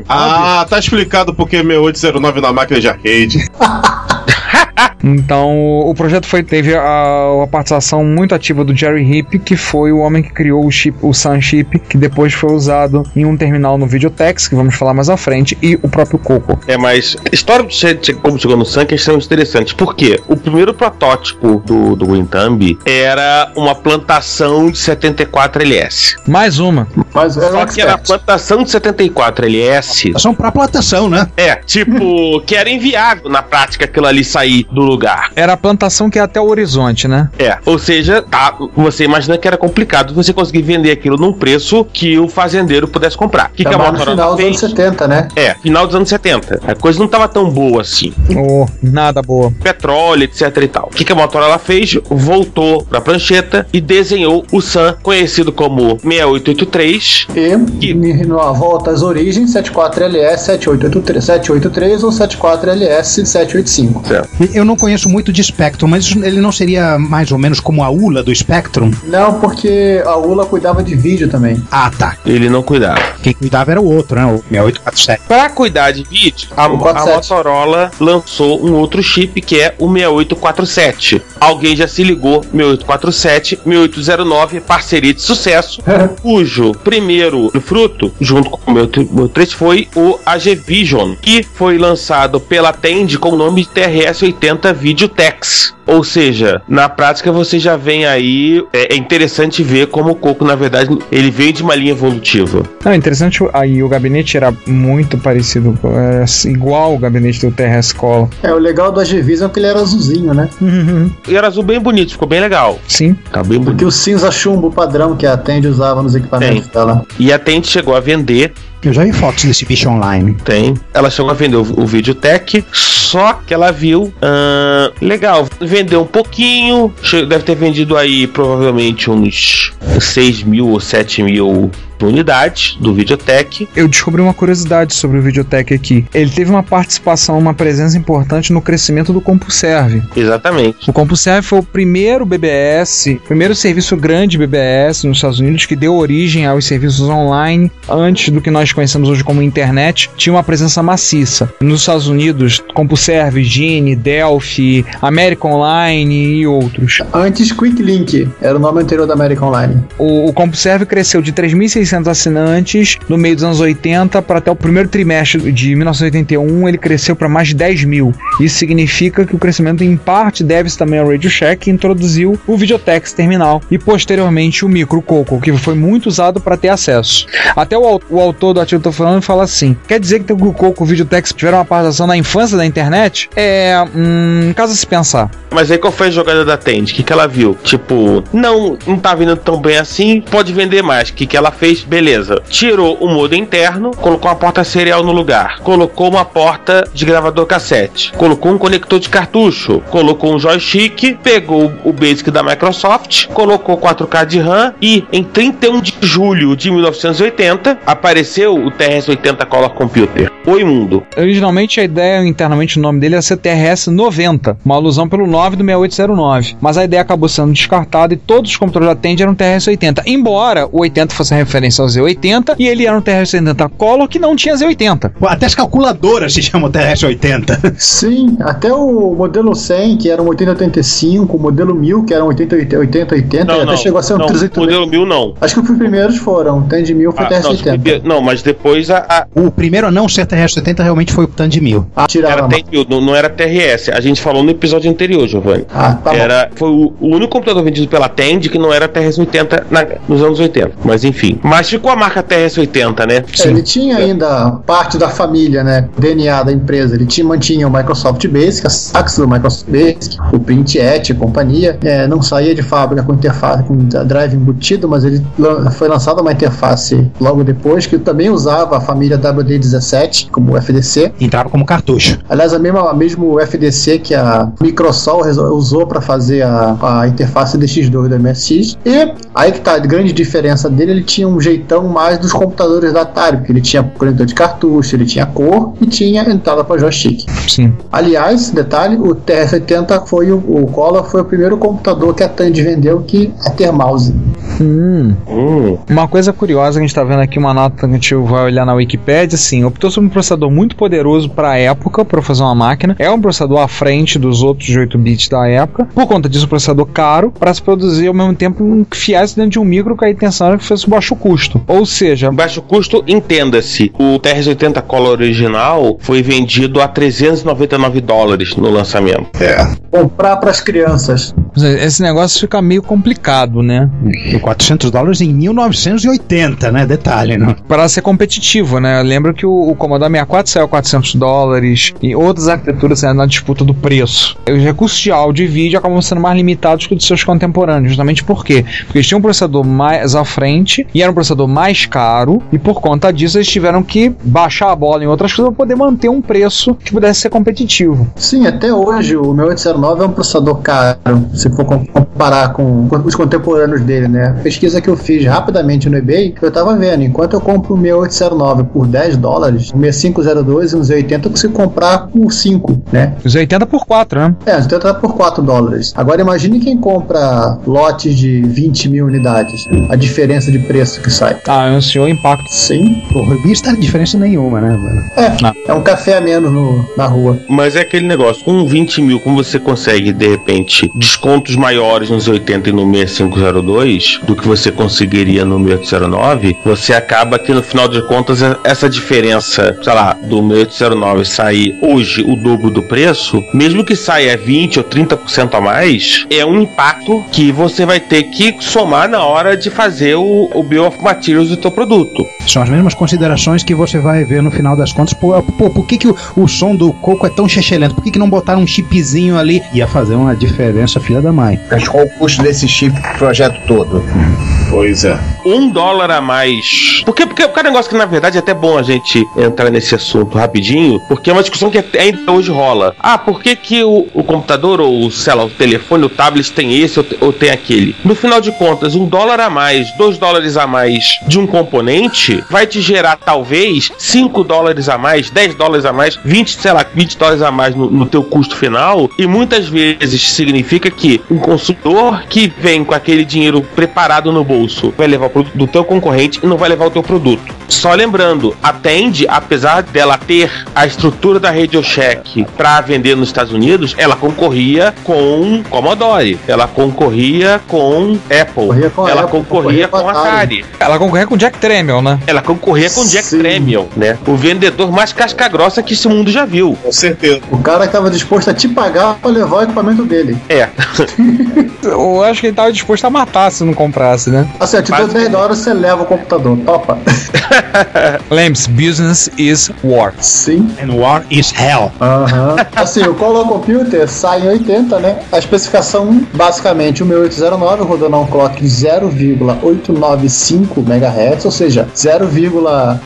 Ah, tá explicado porque 6809 na máquina de arcade. *laughs* *laughs* Então, o projeto foi, teve a, a participação muito ativa do Jerry Hip, que foi o homem que criou o chip, o Sun Chip, que depois foi usado em um terminal no Videotex, que vamos falar mais à frente, e o próprio Coco. É, mas a história che- che- como chegou no Sun é extremamente interessante. Por quê? O primeiro protótipo do, do Winthumb era uma plantação de 74 LS. Mais uma. Mas era um Só que era a expert. plantação de 74 LS. São para plantação, né? É, tipo, *laughs* que era inviável na prática aquilo ali sair do lugar. Era a plantação que é até o horizonte, né? É, ou seja, tá, você imagina que era complicado você conseguir vender aquilo num preço que o fazendeiro pudesse comprar. O que, que a Motorola final dos anos fez? 70, né? É, final dos anos 70. A coisa não tava tão boa assim. Oh, nada boa. Petróleo, etc e tal. O que, que a Motorola fez? Voltou pra prancheta e desenhou o Sun, conhecido como 6883. E Que- na volta às origens, 74LS 7883, 783 ou 74LS 785. Certo. Eu não conheço muito de Spectrum, mas ele não seria mais ou menos como a ULA do Spectrum? Não, porque a ULA cuidava de vídeo também. Ah, tá. Ele não cuidava. Quem cuidava era o outro, né? O 6847. Para cuidar de vídeo, a, a 47. Motorola lançou um outro chip que é o 6847. Alguém já se ligou? 6847, 6809, parceria de sucesso, *laughs* cujo primeiro fruto, junto com o meu 3, foi o AG Vision, que foi lançado pela Tend com o nome de TRS-80 Videotex. Ou seja, na prática você já vem aí. É, é interessante ver como o Coco, na verdade, ele veio de uma linha evolutiva. Não, interessante, aí o gabinete era muito parecido, era igual o gabinete do Terra Escola. É, o legal do Agivision é que ele era azulzinho, né? E era azul bem bonito, ficou bem legal. Sim. Tá bem bonito. Porque o cinza chumbo padrão que a Tend usava nos equipamentos dela. E a Tente chegou a vender, Eu já vi fotos desse bicho online. tem. Ela chegou a vender o, o Videotech, só que ela viu. ahn, legal, vendeu um pouquinho. Deve ter vendido aí provavelmente uns 6 mil ou 7 mil unidades do Videotech. Eu descobri uma curiosidade sobre o Videotech aqui. Ele teve uma participação, uma presença importante no crescimento do CompuServe. Exatamente. O CompuServe foi o primeiro BBS, primeiro serviço grande BBS nos Estados Unidos que deu origem aos serviços online antes do que nós conhecemos hoje como internet. Tinha uma presença maciça. Nos Estados Unidos, CompuServe, Gene, Delphi, American Online e outros. Antes, QuickLink era o nome anterior da American Online. O, o CompuServe cresceu de 3.600 assinantes no meio dos anos 80 para até o primeiro trimestre de 1981 ele cresceu para mais de 10 mil. Isso significa que o crescimento em parte deve-se também ao Radio Shack que introduziu o Videotex Terminal e posteriormente o Micro Coco, que foi muito usado para ter acesso. Até o, o autor do artigo que eu tô falando fala assim: quer dizer que o Coco e o Videotex tiveram uma participação na infância da internet? É. Hum, caso se pensar. Mas aí qual foi a jogada da Tend? O que, que ela viu? Tipo, não, não tá vindo tão bem assim, pode vender mais. O que, que ela fez? Beleza. Tirou o modo interno, colocou uma porta serial no lugar, colocou uma porta de gravador cassete, colocou um conector de cartucho, colocou um joystick, pegou o Basic da Microsoft, colocou 4K de RAM. E em 31 de julho de 1980 apareceu o TRS-80 Color Computer. Oi mundo. Originalmente a ideia, internamente o nome dele era ser TRS 90, uma alusão pelo 9 do 6809. Mas a ideia acabou sendo descartada e todos os computadores da Tandy eram TRS 80. Embora o 80 fosse referência ao Z80 e ele era um TRS 80 Color que não tinha Z80. Até as calculadoras se chamam TRS-80. Sim, até o modelo 100, que era um 8085, o modelo 1000, que era um 8080, Não, até não, chegou a ser um não, 380. modelo 1000 não. Acho que os primeiros foram. O Tandy 1000 foi Ah, não, TRS-80. não, mas depois a, a- O primeiro a não ser TRS-80 realmente foi o Tandy 1000. Ah, tirava era. TRS, não, não era TRS. A gente falou no episódio anterior, Giovanni. Ah, tá bom. Era, foi o, o único computador vendido pela Tend que não era TRS-80 na- nos anos 80. Mas enfim. Mas ficou a marca TRS-80, né? É, ele tinha ainda parte da família, né? DNA da empresa. Ele tinha, mantinha o Microsoft Basic, a Sax do Microsoft Basic, o Print.et e companhia. É, não saía de fábrica com interface, com drive embutido, mas ele foi lançada uma interface logo depois que também usava a família WD17 como FDC. Entrava como cartucho. Aliás, a mesma, mesmo FDC que a Microsoft usou para fazer a, a interface DX2 do MSX. E aí que tá, a grande diferença dele, ele tinha um jeitão mais dos computadores da Atari, porque ele tinha conector de cartucho, ele tinha cor e tinha entrada para joystick. Sim. Aliás, detalhe, o TRS-80 foi o, o Color foi o primeiro computador que a Tandy vendeu que é ter mouse. Hum. Hum, Uma coisa curiosa, a gente tá vendo aqui uma nota que a gente vai olhar na Wikipedia, assim, optou por um processador muito poderoso para a época, para fazer uma máquina. É um processador à frente dos outros de 8 bits da época. Por conta disso, um processador caro para se produzir ao mesmo tempo um fiéis dentro de um micro que a intenção era que fosse baixo custo. Ou seja, baixo custo, entenda-se. O TRS-80 Color original foi vendido a 399 dólares no lançamento. É. Comprar para as crianças. esse negócio fica meio complicado, né? E 400 dólares em 1980, né? Detalhe, né? Para ser competitivo, né? Eu lembro que o, o Commodore 64 saiu a 400 dólares e outras arquiteturas saíram na disputa do preço. Os recursos de áudio e vídeo acabam sendo mais limitados que os seus contemporâneos. Justamente por quê? Porque eles tinham um processador mais à frente e era um processador mais caro e por conta disso eles tiveram que baixar a bola em outras coisas para poder manter um preço que pudesse ser competitivo. Sim, até hoje o meu 809 é um processador caro, se for com- comparar com os contemporâneos dele, né? A pesquisa que eu fiz rapidamente no eBay, eu tava vendo, enquanto eu compro o meu 809 por 10 dólares, o 6502 e um Z80 eu consigo comprar por 5, né? Os 80 por 4, né? É, o Z80 tá por 4 dólares. Agora imagine quem compra lotes de 20 mil unidades, a diferença de preço que sai. Ah, anunciou o impacto. Sim, o Rubi está diferença nenhuma, né? mano? é, é um café a menos no- na rua. Mas é aquele negócio, com 20 mil, como você consegue, de repente, descontos maiores nos 80 e no 6502 do que você conseguiria no 1809, você acaba que no final de contas é- essa diferença, sei lá, do 1809 sair hoje o dobro do preço, mesmo que saia 20 ou 30% a mais, é um impacto que você vai ter que somar na hora de fazer o, o Bill of Materials do teu produto. São as mesmas considerações que você vai ver no final das contas. Pô, pô, por que, que o, o som do coco é tão chechelento? Por que, que não botaram um chipzinho ali? Ia fazer uma diferença, filha roda-mãe. Mas qual o custo desse chip projeto todo? Pois é. um dólar a mais. Porque, porque o cara negócio que na verdade é até bom a gente entrar nesse assunto rapidinho, porque é uma discussão que ainda hoje rola. Ah, por que, que o, o computador ou sei lá, o telefone, o tablet tem esse ou, ou tem aquele? No final de contas, um dólar a mais, dois dólares a mais de um componente vai te gerar talvez 5 dólares a mais, 10 dólares a mais, 20, sei lá, 20 dólares a mais no, no teu custo final, e muitas vezes significa que um consumidor que vem com aquele dinheiro preparado no bolso vai levar o produto do teu concorrente e não vai levar o teu produto. Só lembrando, a Tend, apesar dela ter a estrutura da Radio Shack para vender nos Estados Unidos, ela concorria com Commodore, ela concorria com Apple, Concorria com ela Apple, concorria concorria com com a Atari. Ela concorria com Jack Tramiel, né? Ela concorria com Jack Sim. Tramiel, né? O vendedor mais casca grossa que esse mundo já viu. Com certeza. O cara estava disposto a te pagar pra levar o equipamento dele. É. *laughs* Eu acho que ele tava disposto a matar se não comprasse, né? Assim, eu te dou Basicamente. 10 dólares, você leva o computador. Topa. *laughs* Lembre-se, business is war. Sim. And war is hell. Aham. *laughs* Assim, o Color Computer sai em 80, né? A especificação, basicamente, o 1809 rodando a um clock de 0,895 MHz, ou seja, 0,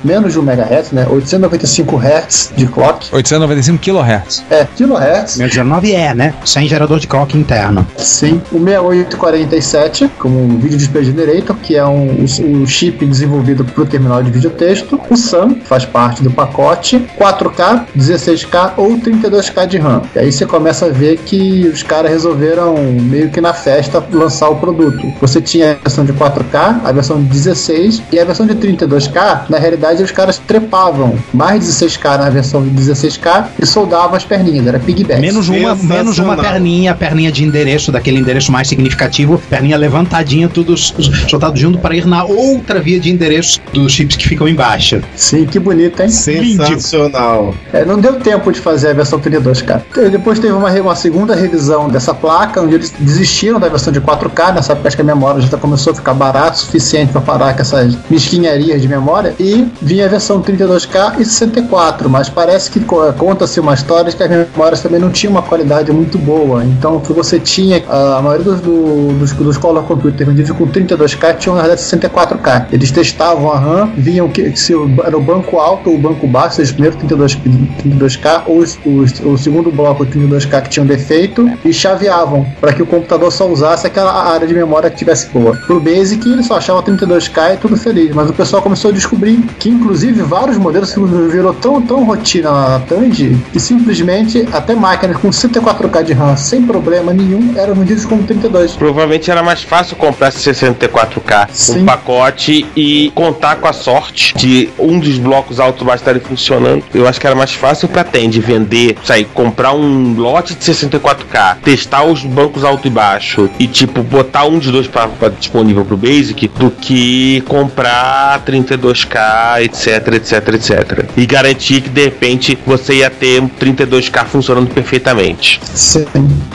menos de 1 MHz, né? 895 Hz de clock. 895 kHz. É, kilohertz. 19 é, né? Sem gerador de clock interno. Sim. O 6847, como um Video Display Generator, que é um, um chip desenvolvido para o terminal de videotexto. O SAM, faz parte do pacote. 4K, 16K ou 32K de RAM. E aí você começa a ver que os caras resolveram, meio que na festa, lançar o produto. Você tinha a versão de 4K, a versão de 16 e a versão de 32K. Na realidade, os caras trepavam mais 16K na versão de 16K e soldavam as perninhas. Era piggyback. Menos uma, menos uma perninha, perninha de endereço, daquele endereço mais significativo, perninha levantadinha, tudo soltado junto para ir na outra via de endereço dos chips que ficam embaixo. Sim, que bonito, hein? Sensacional. É, não deu tempo de fazer a versão 32K. Te- Depois teve uma, uma segunda revisão dessa placa, onde eles desistiram da versão de 4K. Nessa época que a memória já começou a ficar barata o suficiente para parar com essas mesquinharias de memória. E vinha a versão 32K e 64. Mas parece que co- conta-se uma história de que as memórias também não tinham uma qualidade muito boa. Então o que você tinha, a maioria dos, do- dos, dos Color Computer vendidos com 32K tinham na verdade 64K. Eles testavam a RAM, viam que, que se era o banco alto ou banco baixo, seja, primeiro 32, 32K ou os- os- o segundo bloco 32K que tinha um defeito e chaveavam para que o computador só usasse aquela área de memória que tivesse boa. Pro Basic ele só achava 32K e tudo feliz, mas o pessoal começou a descobrir que inclusive vários modelos virou tão, tão rotina na Tandy que simplesmente até máquinas com 64K de RAM sem problema nenhum eram vendidas como 32. Provavelmente era mais fácil comprar esse 64K Sim. um pacote e contar com a sorte de um dos blocos altos baixos estarem funcionando. Eu acho que era mais fácil pra Tend vender, sair, comprar um lote de 64K, testar os bancos alto e baixo e tipo botar um dos dois pra, pra disponível pro Basic do que comprar 32K, etc, etc, etc. E garantir que de repente você ia ter um 32K funcionando perfeitamente. Sim.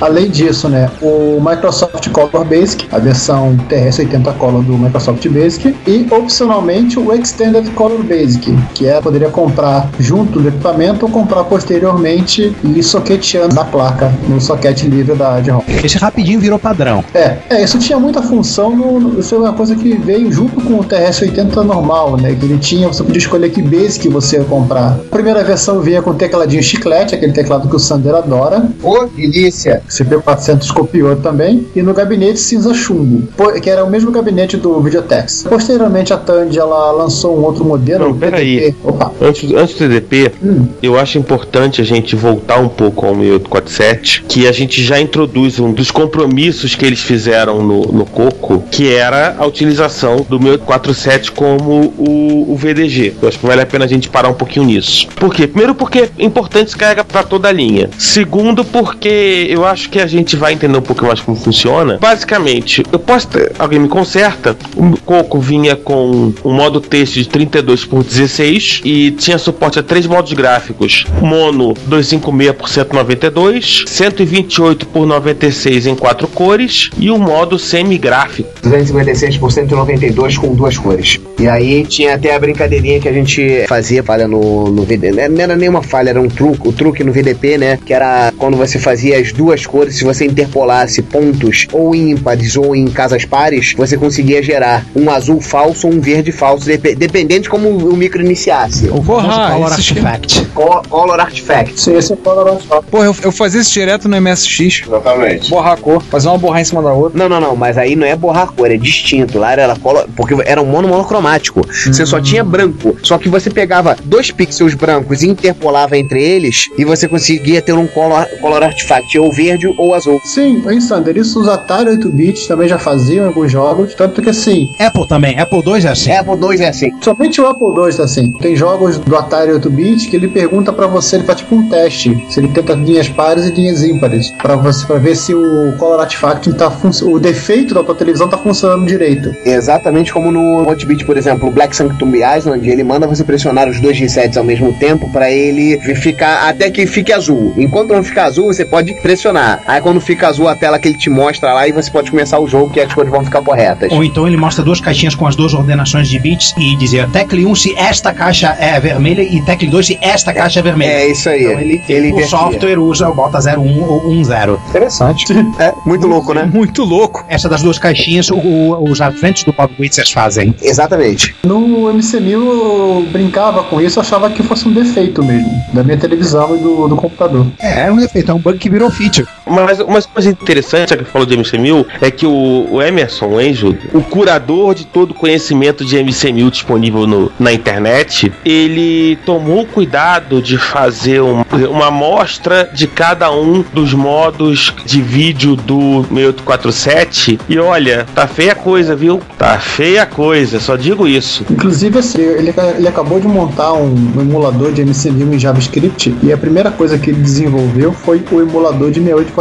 Além disso, né, o Microsoft Color Basic, a versão TRS-80 Color do Microsoft Basic, e opcionalmente o Extended Color Basic, que é poderia comprar junto do equipamento ou comprar posteriormente e soqueteando na placa, no soquete livre da de ROM. Esse rapidinho virou padrão. É, é, isso tinha muita função, no, no- isso é uma coisa que veio junto com o TRS-80 normal, né? Que ele tinha, você podia escolher que base que você ia comprar. A primeira versão vinha com tecladinho chiclete, aquele teclado que o Sander adora. Ô, delícia! O CP400 copiou também. E no gabinete cinza chumbo, que era o mesmo gabinete do Videotex. Posteriormente, a Tandy ela lançou um outro modelo. Não, peraí. Opa, Antes, antes do TDP, Hum. eu acho importante a gente voltar um pouco ao 1847, que a gente já introduz um dos compromissos que eles fizeram no, no Coco, que era a utilização do 1847 como o, o VDG. Eu acho que vale a pena a gente parar um pouquinho nisso. Por quê? Primeiro porque é importante se carrega para toda a linha. Segundo porque eu acho que a gente vai entender um pouco mais como funciona. Basicamente, eu posso ter, alguém me conserta, o Coco vinha com um modo texto de 32 por 16 e tinha suporte a três modos gráficos: mono 256 por 192, 128 por 96 em quatro cores e o modo semigráfico. 256 por 192 com duas cores. E aí tinha até a brincadeirinha que a gente fazia falha no, no VDP. Não era nenhuma falha, era um truque, o truque no VDP, né? Que era quando você fazia as duas cores, se você interpolasse pontos ou ímpares ou em casas pares, você conseguia gerar um azul falso ou um verde falso, dep dependendo de como o micro iniciasse. O Porra, Color Artifact. Co- Color Artifact. Sim, esse é o Color Artifact. Porra, eu, eu fazia isso direto no MSX. Exatamente. Borrar a cor, fazer uma borrar em cima da outra. Não, não, não, mas aí não é borrar cor, é distinto. Lá era colo... porque era um mono monocromático. Você só tinha branco. Só que você pegava dois pixels brancos e interpolava entre eles e você conseguia ter um color, color artifact, ou verde ou azul. Sim, em Sander, isso os Atari 8-bits também já faziam em alguns jogos, tanto que assim, Apple também. Apple II é assim. Apple II é assim. somente o Apple II tá assim. Tem jogos do Atari 8-bit que ele pergunta pra você, ele faz tipo um teste, se ele tenta linhas pares e linhas ímpares, pra você para ver se o Color Artifact tá o defeito da tua televisão tá funcionando direito. Exatamente como no 8-bit, por exemplo, o Black Sanctum Island, ele manda você pressionar os dois resets ao mesmo tempo pra ele ficar até que fique azul. Enquanto não ficar azul, você pode pressionar. Aí quando fica azul a tela que ele te mostra lá e você pode começar o jogo que as cores vão ficar corretas. Ou então ele mostra duas caixinhas com as duas ordenações de bits e dizia tecle 1 se esta caixa é vermelha e tecle 2 se esta caixa é vermelha. É isso aí. Então ele, Ele o software usa, bota 01 ou 10. Interessante. *laughs* É, muito louco, né? Muito louco. Essa das duas caixinhas, o- o- os adventos do Bob Witzers fazem. Exatamente. No MC1000 eu brincava com isso, achava que fosse um defeito mesmo, da minha televisão e do, do computador. É, é um defeito, é um bug que virou feature. Mas uma coisa interessante, que falou de MC1000, é que o, o Emerson Angel, o curador de todo o conhecimento de MC1000 disponível no- na internet, ele tomou cuidado de fazer um- uma amostra de cada um dos modos de vídeo do 6847 e olha, tá feia a coisa, viu? Tá feia a coisa, só digo isso. Inclusive, assim, ele, ele acabou de montar um, um emulador de MC1000 em JavaScript e a primeira coisa que ele desenvolveu foi o emulador de 6847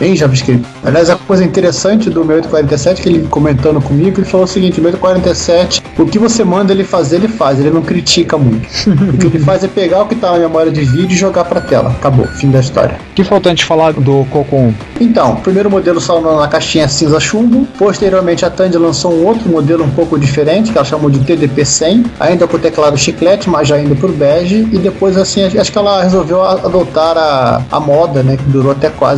em JavaScript. Aliás, a coisa interessante do 6847 que ele comentando comigo, ele falou o seguinte: o 6847, o que você manda ele fazer, ele faz, ele não critica muito. *laughs* o que ele faz é pegar o que tá na memória de vídeo e jogar pra tela. Acabou, fim da história. O que faltou antes de falar do Coco 1? Então, o primeiro modelo saiu na caixinha cinza chumbo. Posteriormente, a Tandy lançou um outro modelo um pouco diferente, que ela chamou de TDP-100, ainda com o teclado chiclete, mas já indo pro bege. E depois, assim, acho que ela resolveu adotar a, a moda, né, que durou até quase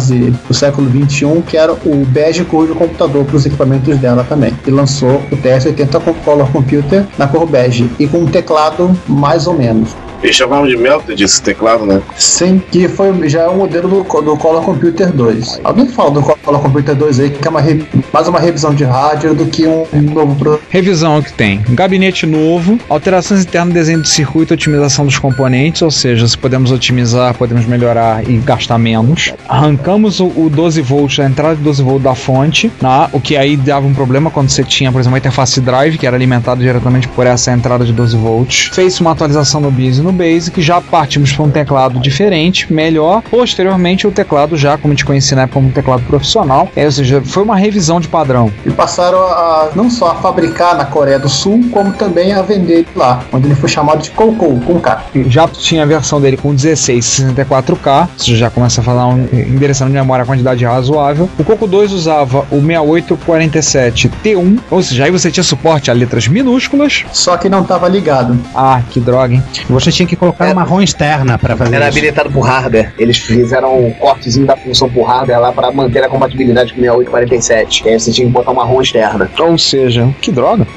o século XXI, que era o bege cor do computador para os equipamentos dela também. E lançou o TS-80 com Color Computer na cor bege e com um teclado mais ou menos. Eles chamavam de Melted esse teclado, né? Sim, que foi, já é um modelo do, do Color Computer 2. Alguém fala do Color Computer 2 aí, que é uma re- mais uma revisão de hardware do que um, novo produto. Revisão que tem. Um gabinete novo, alterações internas no desenho do circuito, otimização dos componentes, ou seja, se podemos otimizar, podemos melhorar e gastar menos. Arrancamos o, o 12 volts, a entrada de 12 volts da fonte, tá? o que aí dava um problema quando você tinha, por exemplo, uma interface drive, que era alimentada diretamente por essa entrada de 12 volts. Fez uma atualização no BIOS e no Basic, já partimos para um teclado diferente, melhor. Posteriormente, o teclado já, como a gente conhecia na época, como um teclado profissional, é, ou seja, foi uma revisão de padrão. E passaram a não só a fabricar na Coreia do Sul, como também a vender lá, onde ele foi chamado de Coco, com K. Já tinha a versão dele com 16 e 64K, você já começa a falar um endereçando de memória a quantidade razoável. O Coco 2 usava o 6847T1, ou seja, aí você tinha suporte a letras minúsculas. Só que não estava ligado. Ah, que droga, hein? Você tinha que colocar uma ROM externa para fazer Era isso. habilitado por hardware. Eles fizeram um cortezinho da função por hardware lá para manter a compatibilidade com o 6847. Aí você tinha que botar uma ROM externa. Ou seja, que droga. *laughs*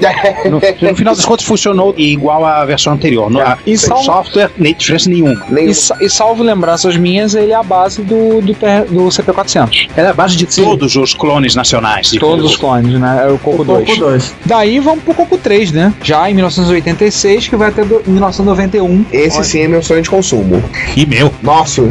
No, no final das contas funcionou igual à versão anterior. No, E e sal- software, nem diferença nenhuma. E, sa- e salvo lembranças minhas, ele é a base do, do, do CP400. Ela é a base de todos os clones nacionais. de Todos os clones, né? É o Coco O 2. Coco 2. Daí vamos pro Coco 3, né? Já em 1986, que vai até do- 1991. Esse sim é meu sonho de consumo. E meu. Nossa,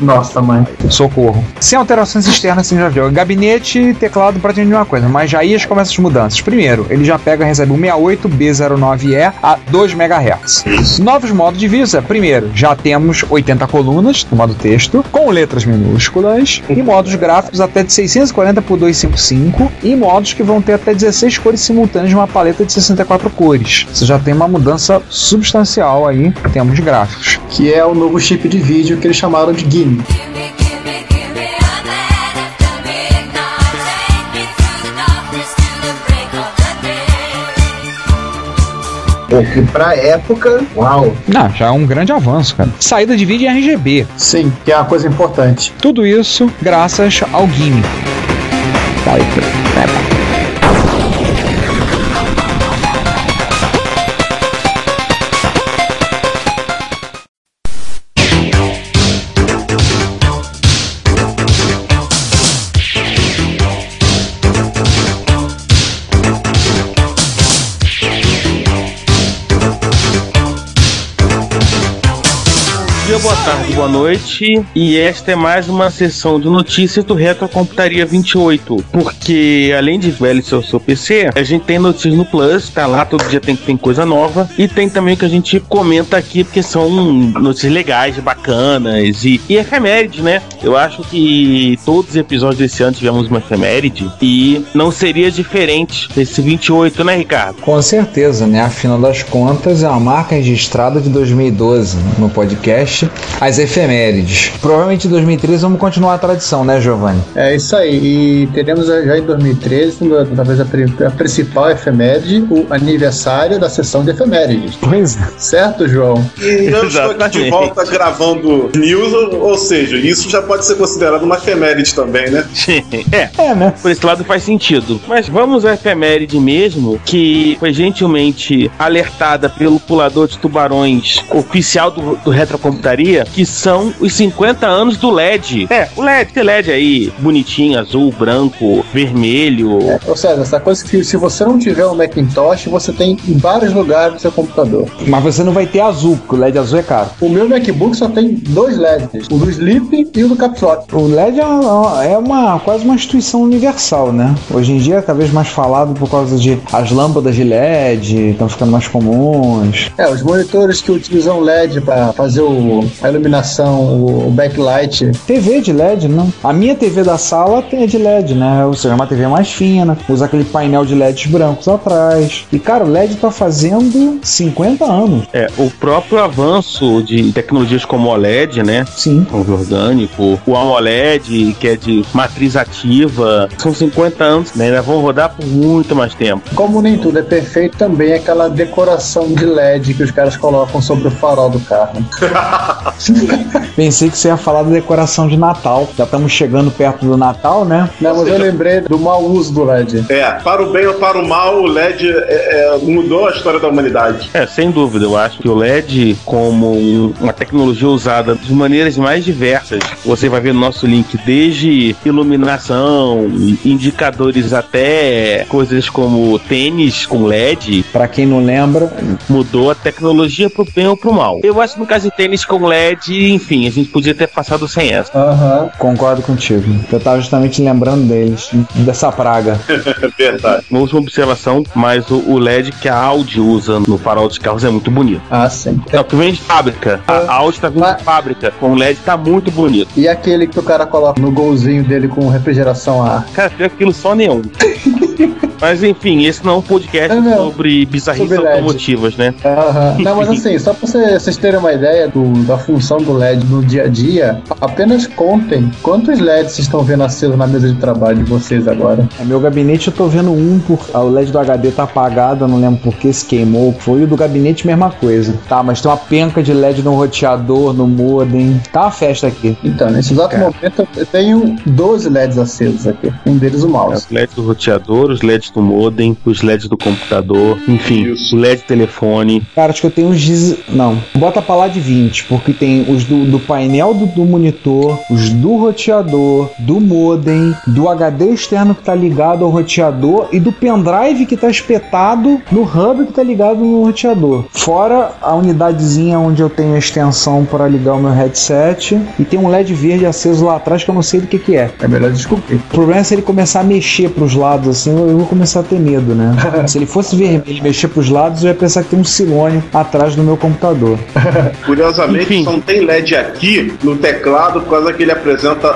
Nossa, mãe. Socorro. Sem alterações externas, você já viu. Gabinete e teclado praticamente a mesma coisa. Mas já aí as começam as mudanças. Primeiro, ele já pega e recebe o 68B09E a 2 MHz. Novos modos de visa. Primeiro, já temos 80 colunas no modo texto, com letras minúsculas, e modos gráficos até de 640 por 255, e modos que vão ter até 16 cores simultâneas de uma paleta de 64 cores. Você já tem uma mudança substancial aí em termos de gráficos. Que é o novo chip de vídeo que eles chamaram de Gimme. O que pra época, uau. Não, já é um grande avanço, cara. Saída de vídeo em RGB. Sim, que é uma coisa importante. Tudo isso graças ao Gimmick. Tarde, boa noite. E esta é mais uma sessão de notícias do Retrocomputaria 28. Porque além de velho seu seu PC, a gente tem notícias no Plus, tá lá, todo dia tem, tem coisa nova. E tem também o que a gente comenta aqui, porque são notícias legais, bacanas e, e efemérides, né? Eu acho que todos os episódios desse ano tivemos uma efeméride e não seria diferente desse 28, né, Ricardo? Com certeza, né? Afinal das contas, é uma marca registrada de 2012 no podcast As Efemérides. Provavelmente em 2013 vamos continuar a tradição, né, Giovanni? É isso aí. E teremos já em 2013, no- talvez a, a principal efeméride, o aniversário da sessão de efemérides. Pois é. Certo, João? E eu estou aqui de volta gravando news, ou, ou seja, isso já pode ser considerado uma efeméride também, né? *laughs* é, É, né? por esse lado faz sentido. Mas vamos à efeméride mesmo, que foi gentilmente alertada pelo pulador de tubarões oficial do, do Retrocomputaria, que são os 50 anos do LED. É, o LED, tem LED aí, bonitinho, azul, branco, vermelho. Ou seja, essa coisa que se você não tiver um Macintosh, você tem em vários lugares no seu computador. Mas você não vai ter azul, porque o LED azul é caro. O meu MacBook só tem dois LEDs, o do Sleep e o do Caps Lock. O LED é, uma, é uma- quase uma instituição universal, né? Hoje em dia é cada vez mais falado por causa de as lâmpadas de LED estão ficando mais comuns. É, os monitores que utilizam LED para fazer o- a iluminação, o, backlight. TV de LED, não. A minha TV da sala tem é de LED, né? Ou seja, é uma TV mais fina, usa aquele painel de LEDs brancos atrás. E cara, o LED tá fazendo 50 anos. É, o próprio avanço de tecnologias como o OLED, né? Sim. O orgânico, o AMOLED, que é de matriz ativa, são 50 anos, né? Ainda vão rodar por muito mais tempo. Como nem tudo é perfeito, também é aquela decoração de LED que os caras colocam sobre o farol do carro. *laughs* *laughs* Pensei que você ia falar da decoração de Natal. Já estamos chegando perto do Natal, né? Não, mas eu lembrei do mau uso do LED. É, para o bem ou para o mal, o LED é, é, mudou a história da humanidade. É, sem dúvida, eu acho que o LED, como um- uma tecnologia usada de maneiras mais diversas, você vai ver no nosso link desde iluminação, indicadores até coisas como tênis com LED, Pra quem não lembra, mudou a tecnologia pro bem ou pro mal. Eu acho que no caso de tênis com LED, enfim, a gente podia ter passado sem essa. Aham. concordo contigo. Eu tava justamente lembrando deles, dessa praga. *laughs* Verdade. Uma última observação, mas o, o LED que a Audi usa no farol dos carros é muito bonito. Ah, sim. É o que vem de fábrica. A Audi tá vindo Mas- de fábrica. Com LED tá muito bonito. E aquele que o cara coloca no golzinho dele com refrigeração a ar. Cara, que aquilo só neon. *laughs* *laughs* Mas enfim, esse não é um podcast É, não. sobre bizarrices Sobre LED. automotivas, né? Aham. *laughs* Não, mas assim, só pra você- vocês terem uma ideia do- da função do LED no dia a dia, apenas contem quantos LEDs vocês estão vendo aceso na mesa de trabalho de vocês agora. No meu gabinete eu tô vendo um, por... ah, o LED do HD tá apagado, eu não lembro por que se queimou, foi. O do gabinete, mesma coisa. Tá, mas tem uma penca de LED no roteador, no modem. Tá uma festa aqui. Então, nesse exato momento eu tenho 12 LEDs acesos aqui. Um deles o mouse. Os LEDs do roteador, os LEDs do modem, os LEDs do computador, enfim, Isso. o LED telefone. Cara, acho que eu tenho uns. Não, bota pra lá de 20, porque tem os do, do painel do, do monitor, os do roteador, do modem, do HD externo que tá ligado ao roteador e do pendrive que tá espetado no hub que tá ligado no roteador. Fora a unidadezinha onde eu tenho a extensão para ligar o meu headset e tem um LED verde aceso lá atrás que eu não sei do que que é. É melhor descobrir. O problema é se ele começar a mexer pros lados assim, eu eu vou começar a ter medo, né? *laughs* se ele fosse vermelho e mexer pros lados, eu ia pensar que tem um silônio atrás do meu computador. *laughs* Curiosamente, Enfim. só não tem LED aqui no teclado por causa que ele apresenta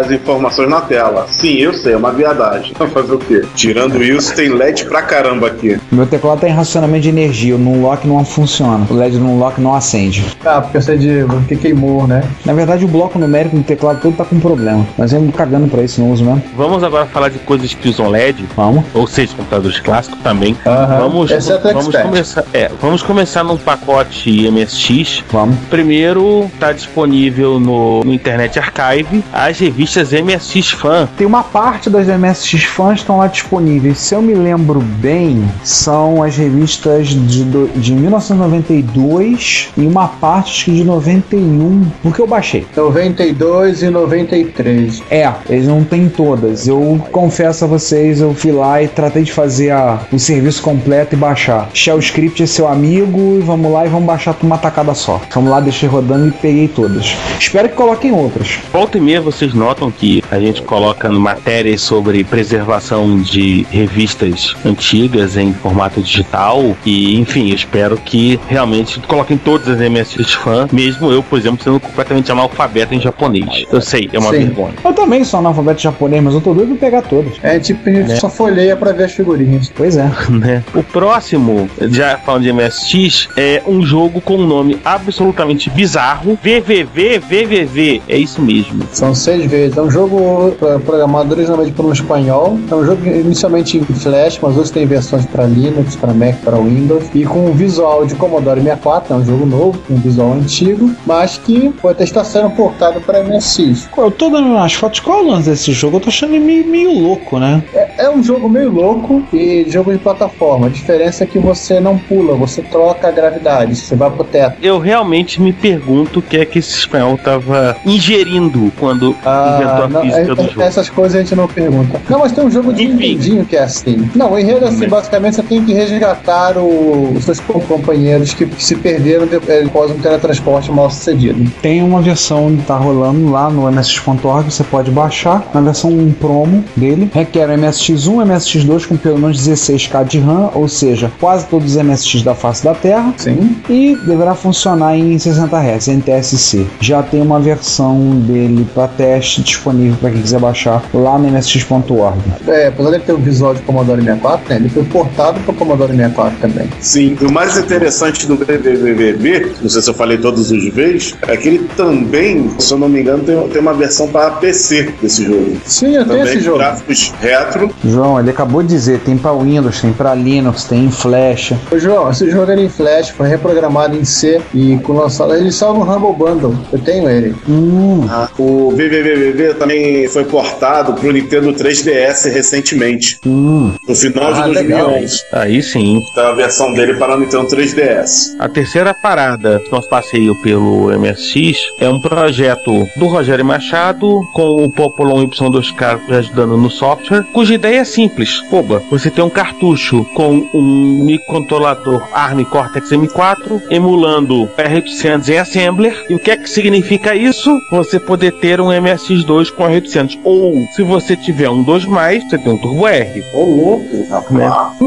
as informações na tela. Sim, eu sei, é uma viadagem. Fazer o quê? Tirando isso, tem LED pra caramba aqui. Meu teclado tá em racionamento de energia, o Nunlock não funciona. O LED do Nunlock não acende. Ah, porque eu sei de que queimou, né? Na verdade, o bloco numérico do teclado todo tá com problema. Mas eu ando cagando pra isso, não uso mesmo. Vamos agora falar de coisas que usam LED. Vamos. ou seja, computadores clássicos também. Aham. Vamos, Exceto o vamos Expert. começar, é, vamos começar num pacote MSX. Vamos. Primeiro, está disponível no, no Internet Archive as revistas MSX Fan. Tem uma parte das MSX fãs estão lá disponíveis. Se eu me lembro bem, são as revistas de, de 1992 e uma parte acho que de 91, porque eu baixei. 92 e 93. É, eles não têm todas. Eu confesso a vocês, eu fui lá e tratei de fazer a- o serviço completo e baixar. Shell Script é seu amigo e vamos lá e vamos baixar uma tacada só. Vamos lá, deixei rodando e peguei todas. Espero que coloquem outras. Volta e meia vocês notam que a gente coloca matérias sobre preservação de revistas antigas em formato digital e, enfim, eu espero que realmente coloquem todas as MSX Fan, mesmo eu, por exemplo, sendo completamente analfabeto em japonês. Eu sei, é uma Sim. vergonha. Eu também sou analfabeto japonês, mas eu tô doido pra pegar todas. É tipo, a gente só folheia pra ver as figurinhas. Pois é. *laughs* né? O próximo, já falando de MSX, é um jogo com um nome absolutamente bizarro. VVV, VVV. É isso mesmo. São seis vezes. É um jogo eh, programado originalmente por um espanhol. É um jogo inicialmente em Flash, mas hoje tem versões para Linux, para Mac, para Windows. E com um visual de Commodore 64, é um jogo novo, com um visual antigo, mas que pode estar sendo portado para MSX. Eu tô dando as fotos. Qual é o lance desse jogo? Eu tô achando ele meio, meio louco, né? É, é um jogo meio louco e jogo de plataforma. A diferença é que você não pula, você troca a gravidade, você vai pro teto. Eu realmente me pergunto o que é que esse espanhol tava ingerindo quando inventou Ah, a não, física é- do é- jogo. essas coisas a gente não pergunta. Não, mas tem um jogo de. Nintendinho que é assim. Não, o enredo é assim, basicamente você tem que resgatar o- os seus com- companheiros que, que se perderam de- eh, após um teletransporte mal sucedido. Tem uma versão que tá rolando lá no msx.org, você pode baixar, na versão um promo dele. Requer o MSX1 e MSX2 com pelo menos 16K de RAM, ou seja, quase todos os MSX da face da Terra. Sim. E deverá funcionar em 60 Hz, NTSC. Já tem uma versão dele para teste disponível para quem quiser baixar lá no msx.org. É, apesar de ter o visual de Commodore 64, né, ele foi portado para o Commodore 64 também. Sim, o mais interessante do BBBB, não sei se eu falei todos os vezes, é que ele também, se eu não me engano, tem, tem uma versão para PC desse jogo. Sim, eu tenho Também esse jogo. gráficos retro. João, ele acabou de dizer, tem para Windows, tem para Linux, tem em Flash. Ô, João, esse jogo era em Flash, foi reprogramado em C e com lançado. Ele saiu no Humble Bundle. Eu tenho ele. Hum, O BBBB também foi portado pro Nintendo 3DS recentemente, hum. no final Ah, de legal. 2011. Aí sim. Tá a versão dele para o Nintendo 3DS. A terceira parada do nosso passeio pelo MSX é um projeto do Rogério Machado com o Popolon Y2K ajudando no software, cuja ideia é simples. Oba, você tem um cartucho com um microcontrolador ARM Cortex M4 emulando R800 em Assembler. E o que é que significa isso? Você poder ter um MSX2 com R800. Ou, se você tiver um 2+, você tem um Turbo R. Ô, louco, Né? rapaz.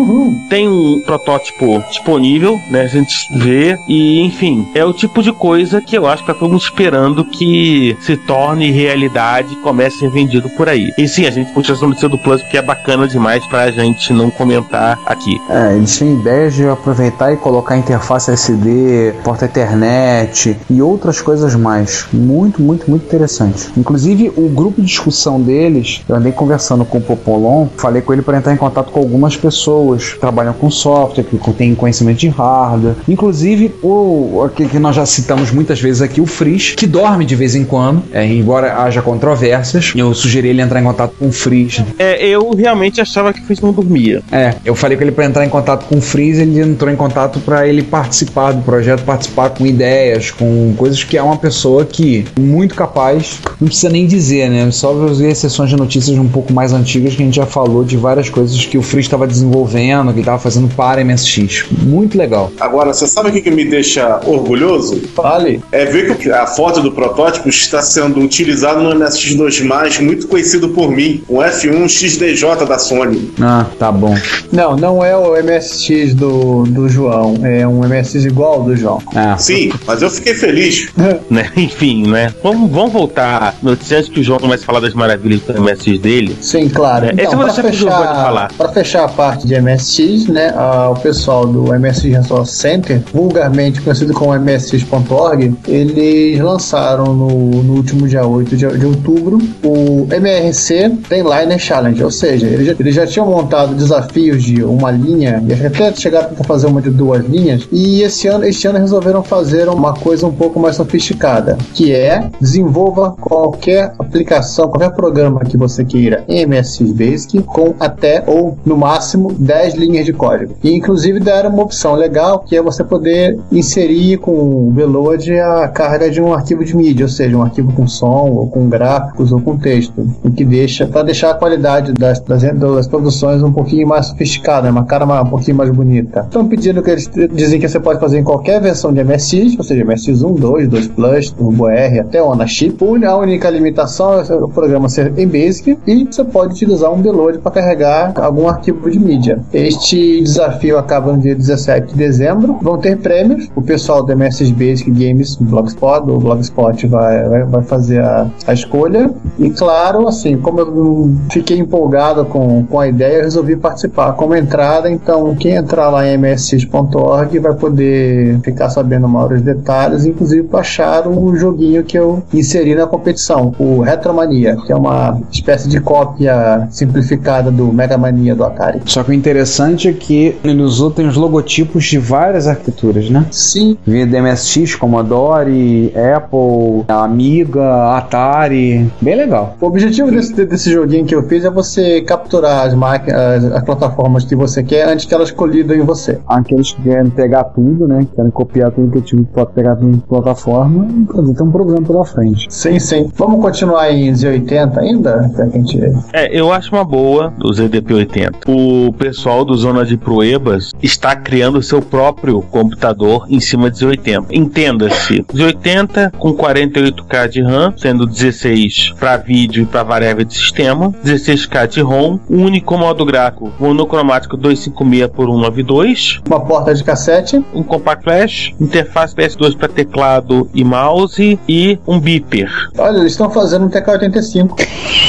Tem um protótipo disponível, né? A gente vê. E, enfim, é o tipo de coisa que eu acho que tá todo mundo esperando que se torne realidade e comece a ser vendido por aí. E sim, a gente essa notícia do Plus porque é bacana demais pra gente não comentar aqui. É, eles têm ideia de aproveitar e colocar interface SD, porta Ethernet e outras coisas mais. Muito, muito, muito interessante. Inclusive, o grupo de discussão deles, eu andei conversando com o Popolon, falei com ele para entrar em contato com algumas pessoas que trabalham com software, que têm conhecimento de hardware. Inclusive, o que nós já citamos muitas vezes aqui, o Frizz, que dorme de vez em quando, é, embora haja controvérsias. Eu sugeri ele entrar em contato com o Frizz É, eu realmente achava que o Fizz não dormia. é, eu falei com ele para entrar em contato com o Freeze, ele entrou em contato para ele participar do projeto, participar com ideias, com coisas que é uma pessoa que muito capaz, não precisa nem dizer, né? Só ver as sessões de notícias um pouco mais antigas que a gente já falou de várias coisas que o Freeze estava desenvolvendo, que estava fazendo para MSX. Muito legal. Agora, você sabe o que, que me deixa orgulhoso? Fale. É ver que a foto do protótipo está sendo utilizado no MSX2+, muito conhecido por mim, um F1 XDJ da Sony. Ah, tá bom. Não, não é o MSX do, do João. É um MSX igual ao do João. Ah, Sim, mas eu fiquei feliz. *laughs* Né? Enfim, né? Vamos, vamos voltar antes que o João comece a falar das maravilhas do MSX dele. Sim, claro. É, esse eu Então, vou para fechar, falar. pra fechar a parte de MSX, né, ah, o pessoal do MSX Resource Center, vulgarmente conhecido como MSX.org, eles lançaram no, no último dia 8 de, de outubro o MRC Trainliner Challenge, ou seja, eles já, eles já tinham montado desafios de uma linha, e até chegaram a fazer uma de duas linhas, e esse ano, este ano resolveram fazer uma coisa um pouco mais sofisticada, que é desenvolva qualquer aplicação, qualquer programa que você queira MSX Basic com até ou no máximo 10 linhas de código. E inclusive deram uma opção legal que é você poder inserir com o Veload a carga de um arquivo de mídia, ou seja, um arquivo com som, ou com gráficos, ou com texto, o que deixa para deixar a qualidade das, das, das, produções um pouquinho mais sofisticada, uma cara um pouquinho mais bonita. Estão pedindo que eles dizem que você pode fazer em qualquer versão de MSX, ou seja, MSX 1, 2, 2 Plus, Turbo R, até o Chip. A única limitação é o programa ser em Basic e você pode utilizar um Veload para carregar algum arquivo de mídia. Este desafio acaba no dia 17 de dezembro. Vão ter prêmios. O pessoal do MSX Basic Games Blogspot, o Blogspot vai, vai fazer a, a, escolha. E claro, assim, como eu fiquei empolgado com, com a ideia, eu resolvi participar como entrada. Então, quem entrar lá em msx.org vai poder ficar sabendo maiores detalhes, inclusive baixar o joguinho que eu inseri na competição, o Retromania, que é uma espécie de cópia simplificada do Mega Mania do Atari. Só que o interessante é que ele usou tem os logotipos de várias arquiteturas, né? Sim. Via DMSX, Commodore, Apple, Amiga, Atari. Bem legal. O objetivo desse, desse joguinho que eu fiz é você capturar as máquinas, as, as plataformas que você quer antes que elas colidam em você. Aqueles que querem pegar tudo, né? Que querem copiar tudo que eu tive pode pegar tudo em plataforma, tem um problema pela frente. Sim, sim. Vamos continuar em Z80 ainda? Pra gente... É, eu acho uma boa do ZDP80. O pessoal do Zona de Proebas está criando seu próprio computador em cima de Z80. Entenda-se, Z80 com 48K de RAM, sendo 16 para vídeo e para variável de sistema, 16K de ROM, único modo gráfico monocromático 256 por 192, uma porta de cassete, um compact flash, interface PS2 para teclado e mouse e um beeper. Olha, eles estão fazendo um TK85. *laughs*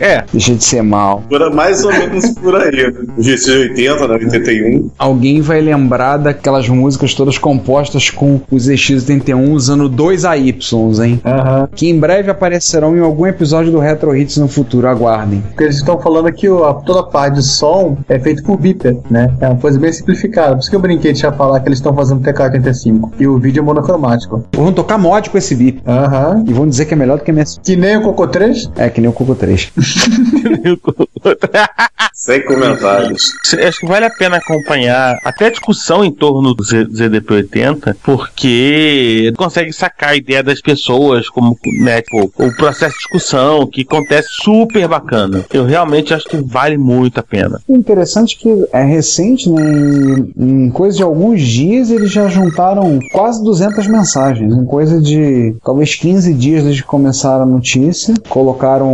é. Deixa de ser mal. Por mais ou menos por aí. GC80, né? 81. Alguém vai lembrar daquelas músicas todas compostas com os EX81 usando dois AYs, hein? Uhum. Que em breve aparecerão em algum episódio do Retro Hits no futuro, aguardem. Porque eles estão falando que toda a parte de som é feito por beeper, né? É uma coisa bem simplificada. Por isso que eu brinquei de já falar que eles estão fazendo TK85. E o vídeo é monocromático. Vão tocar mod com esse beep. Aham. E vão dizer que é melhor do que a minha. Que nem o Coco 3? É, que nem o Coco 3. *laughs* Sem comentários. Acho que vale a pena acompanhar até a discussão em torno do ZDP80, porque consegue sacar a ideia das pessoas, como né, tipo, o processo de discussão, que acontece super bacana. Eu realmente acho que vale muito a pena. O interessante é que é recente, né? Em, em coisa de alguns dias eles já juntaram quase 200 mensagens. Em coisa de talvez 15 dias desde que começaram a notícia, colocaram,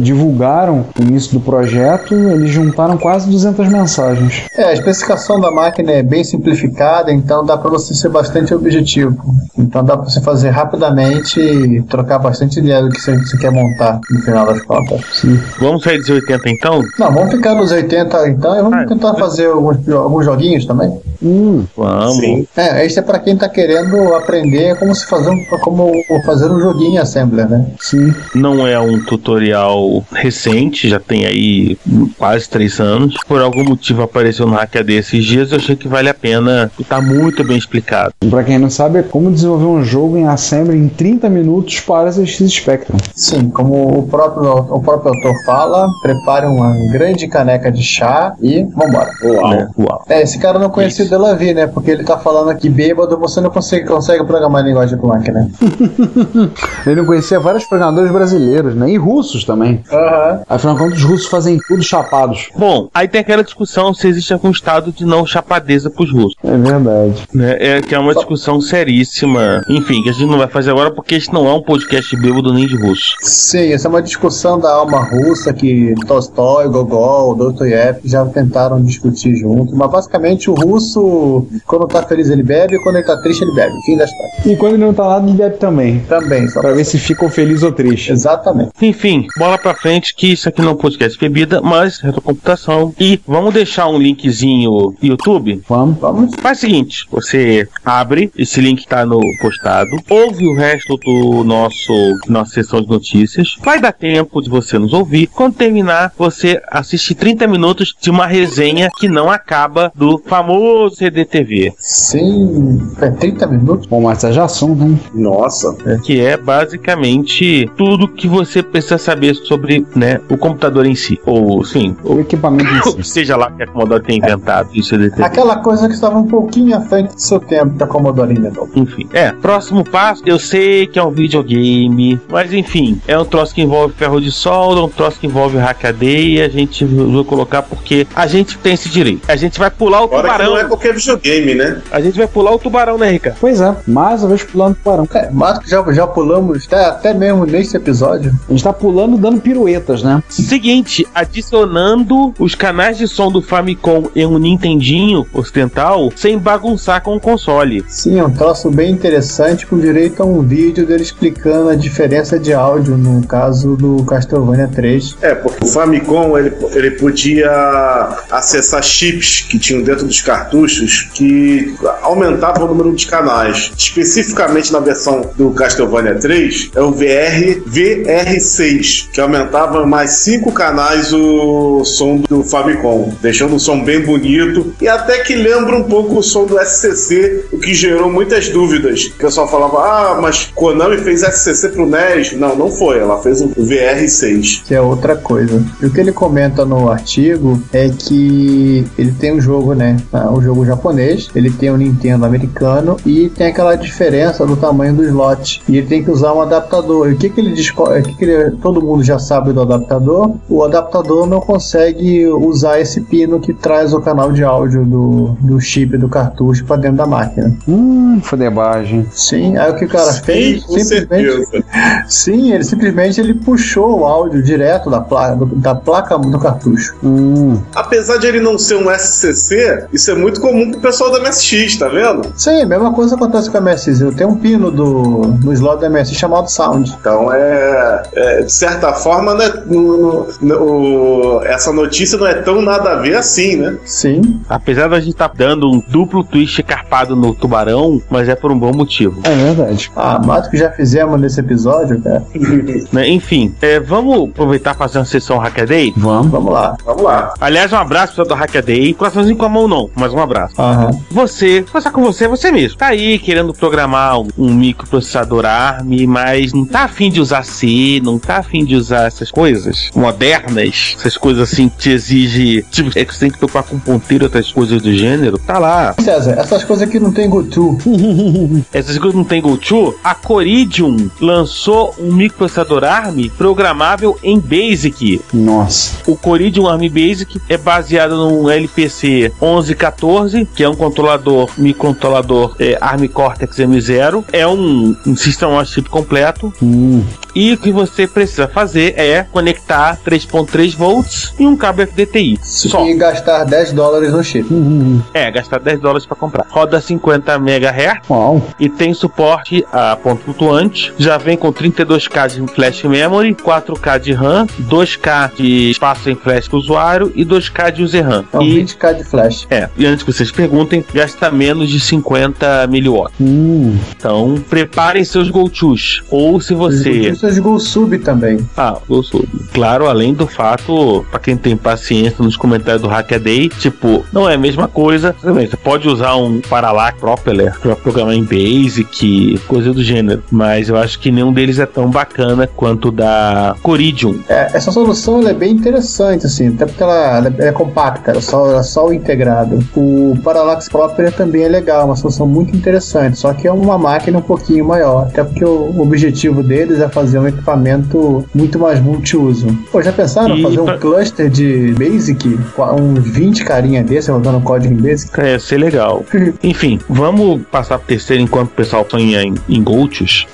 divulgaram o início do projeto, eles juntaram quase 200 mensagens. É, a especificação da máquina é bem simplificada, então dá para você ser bastante objetivo. Então dá para você fazer rapidamente e trocar bastante ideia do que você, você quer montar no final das contas. Sim. Vamos sair dos 80 então? Não, vamos ficar nos 80 então e vamos ah, tentar fazer alguns, alguns joguinhos também. Hum, vamos. Sim. É, esse é para quem tá querendo aprender como se fazer um, como fazer um joguinho em Assembler, né? Sim. Não é um tutorial recente, já tem aí quase três anos. Por algum motivo apareceu no Hack desses dias, eu achei que vale a pena. Tá muito bem explicado. Para quem não sabe, é como desenvolver um jogo em Assembler em 30 minutos para ZX Spectrum. Sim, como o próprio, o próprio autor fala, prepare uma grande caneca de chá e vambora. Uau. É, uau. é esse cara não conhecia o Delavi, né? Porque ele tá falando aqui bêbado, você não consegue, consegue programar linguagem com máquina. *laughs* ele não conhecia vários programadores brasileiros, né? E russos também. Uhum. Afinal de contas, os russos fazem tudo chapados. Bom, aí tem aquela discussão se existe algum estado de não chapadeza pros russos. É verdade. Né? É que é uma discussão seríssima. Enfim, que a gente não vai fazer agora porque este não é um podcast bêbado nem de russo. Sim, essa é uma discussão da alma russa que Tolstói, Gogol, Dostoiévski já tentaram discutir junto. Mas basicamente o russo, quando tá feliz ele bebe, e quando ele tá triste ele bebe. Fim da história. E quando ele não tá lá, ele bebe também. Também, só pra ver se ficou feliz ou triste. Exatamente. Enfim, bola pra frente que isso aqui não é um podcast bebida, mas retrocomputação. E vamos deixar um linkzinho YouTube? Vamos, vamos. Faz o seguinte, você abre, esse link tá no postado, ouve o resto do nosso nossa sessão de notícias. Vai dar tempo de você nos ouvir. Quando terminar, você assiste 30 minutos de uma resenha que não acaba do famoso CDTV. Sim, é 30 minutos? Bom, mas é já assunto, hein? Nossa. que é basicamente tudo que você precisa saber sobre né, o computador em si. Ou, sim, O equipamento em si. *laughs* seja lá que a Commodore tenha inventado isso CDTV. Aquela coisa que estava um pouquinho à frente do seu tempo que a Commodore inventou. Enfim, é, próximo passo, eu sei que é um videogame, mas enfim, é um troço que envolve ferro de solda, um troço que envolve hackaday, a gente vai colocar porque a gente tem esse direito. A gente vai pular o Fora que tubarão. não é qualquer videogame, né? A gente vai pular o tubarão, né, Ricardo? Pois é, mais uma vez pulando tubarão. É, mas que já, já pulamos até, até mesmo nesse episódio. A gente tá pulando dando piruetas, né? Seguinte, adicionando os canais de som do Famicom em um Nintendinho ocidental sem bagunçar com o console. Sim, é um troço bem interessante com direito a um vídeo dele explicando a diferença de áudio no caso do Castlevania 3. É, porque o Famicom ele, ele podia acessar chips que tinham dentro dos cartuchos que aumentavam o número de canais. Especificamente na versão do Castlevania 3, é o VR VR6, que aumentava mais cinco canais o som do Famicom, deixando o som bem bonito e até que lembra um pouco o som do SCC, o que gerou muitas dúvidas. O pessoal falava: "Ah, mas Konami fez SCC pro NES?" Não, não foi, ela fez o VR6. que é outra coisa. E o que ele comenta no artigo é que ele tem um jogo, né? ah, Um jogo japonês, ele tem um Nintendo americano e tem aquela diferença do tamanho do slot. E ele tem que usar um adaptador. E o que, que ele descobre? O que, todo mundo já sabe do adaptador? O adaptador não consegue usar esse pino que traz o canal de áudio do, do chip do cartucho para dentro da máquina. Hum, fudebagem. Sim, aí o que o cara fez? Sim, certeza. *laughs* Sim, ele simplesmente ele puxou o áudio direto da placa do, da placa do cartucho. Hum. Apesar de ele não ser um SCC, isso é muito comum pro pessoal da MSX, tá vendo? Sim, a mesma coisa acontece com a MSX. Eu tenho um pino do, no slot da MSX chamado Sound. Então é, é, de certa forma, né, no- no- o- essa notícia não é tão nada a ver assim, né? Sim. Apesar da gente estar dando um duplo twist carpado no tubarão, mas é por um bom motivo. É verdade. Ah, mais do que já fizemos nesse episódio, cara. *laughs* né? Enfim, é, vamos aproveitar e fazer uma sessão Hackaday? Vamos. Vamos lá. Vamos lá. Aliás, um abraço pessoal do Hackaday. Coraçãozinho com a mão não, mas um abraço. Aham. Você, conversar com você, você mesmo. Tá aí querendo programar um, um microprocessador ARM, mas não tá afim de usar C, não tá afim de usar essas coisas modernas, essas coisas assim que te exige. Tipo, é que você tem que preocupar com ponteiro outras coisas do gênero. Tá lá. César, essas coisas aqui não tem GoTo. *laughs* Essas coisas não tem GoTo. A Coridium lançou um microprocessador ARM programável em Basic. Nossa. O Coridium ARM Basic é baseado num LPC 1114, que é um controlador, microcontrolador é, ARM Cortex M0. É um, um System on Chip completo. Hum. E o que você precisa fazer é conectar 3.3 volts e um cabo FDTI. Só. E gastar 10 dólares no chip. Hum. É, gastar 10 dólares para comprar. Roda 50 MHz Uau. e tem suporte a ponto flutuante. Já vem com 32K de flash memory, 4K de RAM, 2K de espaço em flash para o usuário e 2K de user RAM. Então, E 20k de flash. é, e antes que vocês perguntem, gasta menos de 50 miliwatts. Hum. Então, preparem seus GoTos. Ou se você. Isso é Go Sub também. Ah, eu sou. Claro, além do fato, pra quem tem paciência nos comentários do Hackaday, tipo, não é a mesma coisa. Você pode usar um Parallax Propeller pra programar em Basic, coisa do gênero. Mas eu acho que nenhum deles é tão bacana quanto o da Coridium. É, essa solução é bem interessante, assim, até porque ela, ela é compacta, ela é só, ela é só o integrado. O Parallax Proper também é legal, uma solução muito interessante, só que é uma máquina um pouquinho maior, até porque o objetivo deles é fazer um equipamento muito mais multiuso. Pô, já pensaram E fazer um pra- cluster de Basic, com uns 20 carinha desse rodando código em Basic? É, ser legal. *laughs* Enfim, vamos passar pro terceiro enquanto o pessoal sonha em, em GoTos.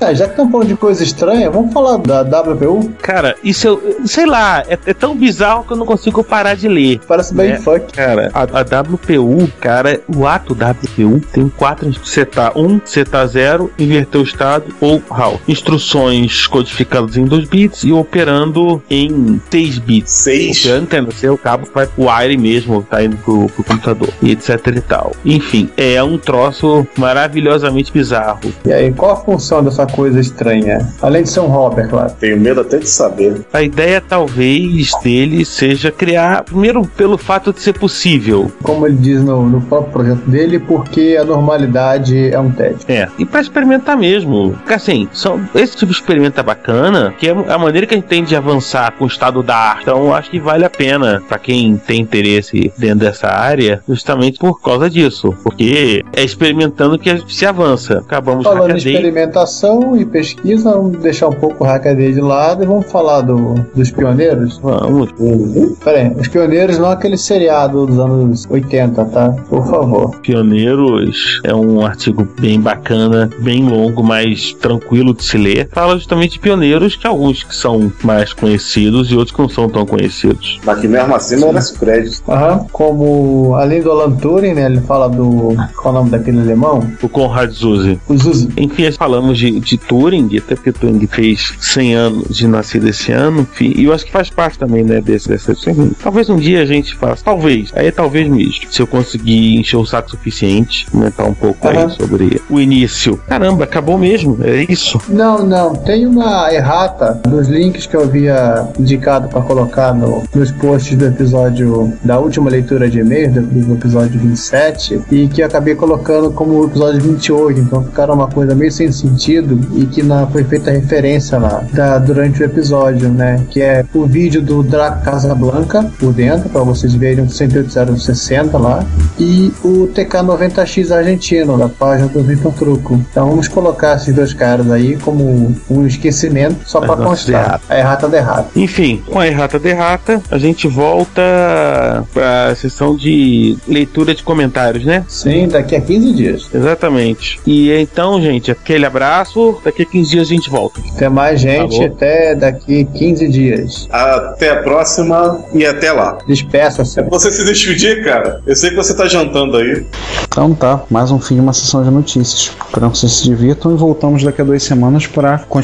Ah, já que estamos falando de coisa estranha, vamos falar da WPU? Cara, isso eu. Sei lá, é, é tão bizarro que eu não consigo parar de ler. Parece bem É. funk. Cara, a, a WPU, cara, o ato WPU tem quatro setar 1, um, setar 0, inverter o estado ou HAL. Instruções codificadas em 2 bits e operando em tem 6 bits. 6? O antena, seu cabo vai pro wire mesmo, tá indo pro, pro computador, e etc e tal. Enfim, é um troço maravilhosamente bizarro. E aí, qual a função dessa coisa estranha? Além de ser um hobby, claro. Tenho medo até de saber. A ideia talvez dele seja criar, primeiro pelo fato de ser possível. Como ele diz no, no próprio projeto dele, porque a normalidade é um tédio. É, e pra experimentar mesmo. Porque assim, são, esse tipo de experimento é bacana, que é a maneira que a gente tem de avançar com o estado da arte. Então acho que vale a pena pra quem tem interesse dentro dessa área, justamente por causa disso. Porque é experimentando que a gente se avança. Acabamos Falando Hackaday. experimentação e pesquisa, vamos deixar um pouco o Hackaday de lado e vamos falar do, dos pioneiros. Vamos. Pera aí, os pioneiros não é aquele seriado dos anos 80, tá? Por favor. Pioneiros é um artigo bem bacana, bem longo, mas tranquilo de se ler. Fala justamente de pioneiros, que alguns que são mais conhecidos e outros que não são tão conhecidos. Mas que mesmo assim merece crédito. Aham. Como, além do Alan Turing, né? Ele fala do. Qual é o nome daquele alemão? O Konrad Zuse. O Zuzi. Enfim, falamos de, de Turing, até porque Turing fez 100 anos de nascido esse ano, enfim, e eu acho que faz parte também, né, desse, dessa. assim, Talvez um dia a gente faça, talvez, aí é talvez mesmo, se eu conseguir encher o saco suficiente, comentar um pouco Aham. aí sobre o início. Caramba, acabou mesmo, é isso. Não, não. Tem uma errata nos links que eu havia indicado para colocar no- nos posts do episódio da última leitura de e-mails, do, do episódio 27, e que acabei colocando como episódio 28. Então ficaram uma coisa meio sem sentido e que não foi feita referência lá da- durante o episódio, né? Que é o vídeo do Draco Casablanca por dentro, para vocês verem o 18060 lá, e o TK90X argentino, da página do Vitor Truco. Então vamos colocar esses dois caras aí como um esquecimento, só para se constar. A errata da errata. Enfim, com a errata derrata, a gente volta para a sessão de leitura de comentários, né? Sim, daqui a 15 dias. Exatamente. E então, gente, aquele abraço. Daqui a 15 dias a gente volta. Até mais, gente. Alô? Até daqui 15 dias. Até a próxima e até lá. Despeça-se. É pra você se despedir, cara. Eu sei que você tá jantando aí. Então tá, mais um fim de uma sessão de notícias. Esperamos que vocês se divirtam e voltamos daqui a duas semanas para continuar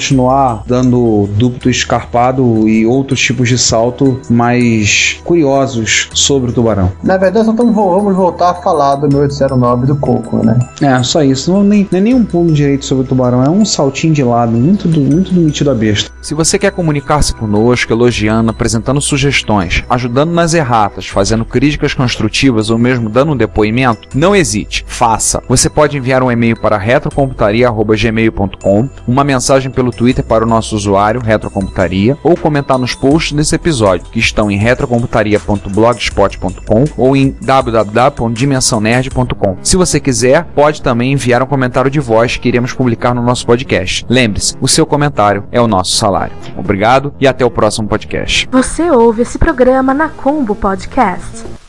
dando duplo escarpado e outros tipos de salto mais curiosos sobre o tubarão. Na verdade, só tamo- vamos voltar a falar do 1809 do Coco, né? É, só isso. Não, nem, nem nenhum pulo direito sobre o tubarão. É um saltinho de lado, muito, do- muito do metido a besta. Se você quer comunicar-se conosco, elogiando, apresentando sugestões, ajudando nas erratas, fazendo críticas construtivas ou mesmo dando um depoimento, não hesite, faça. Você pode enviar um e-mail para retrocomputaria.gmail.com, uma mensagem pelo Twitter para o nosso usuário, Retrocomputaria, ou comentar nos posts desse episódio, que estão em retrocomputaria.blogspot.com ou em www.dimensãonerd.com. Se você quiser, pode também enviar um comentário de voz que iremos publicar no nosso podcast. Lembre-se, o seu comentário é o nosso salário. Obrigado e até o próximo podcast. Você ouve esse programa na Combo Podcast.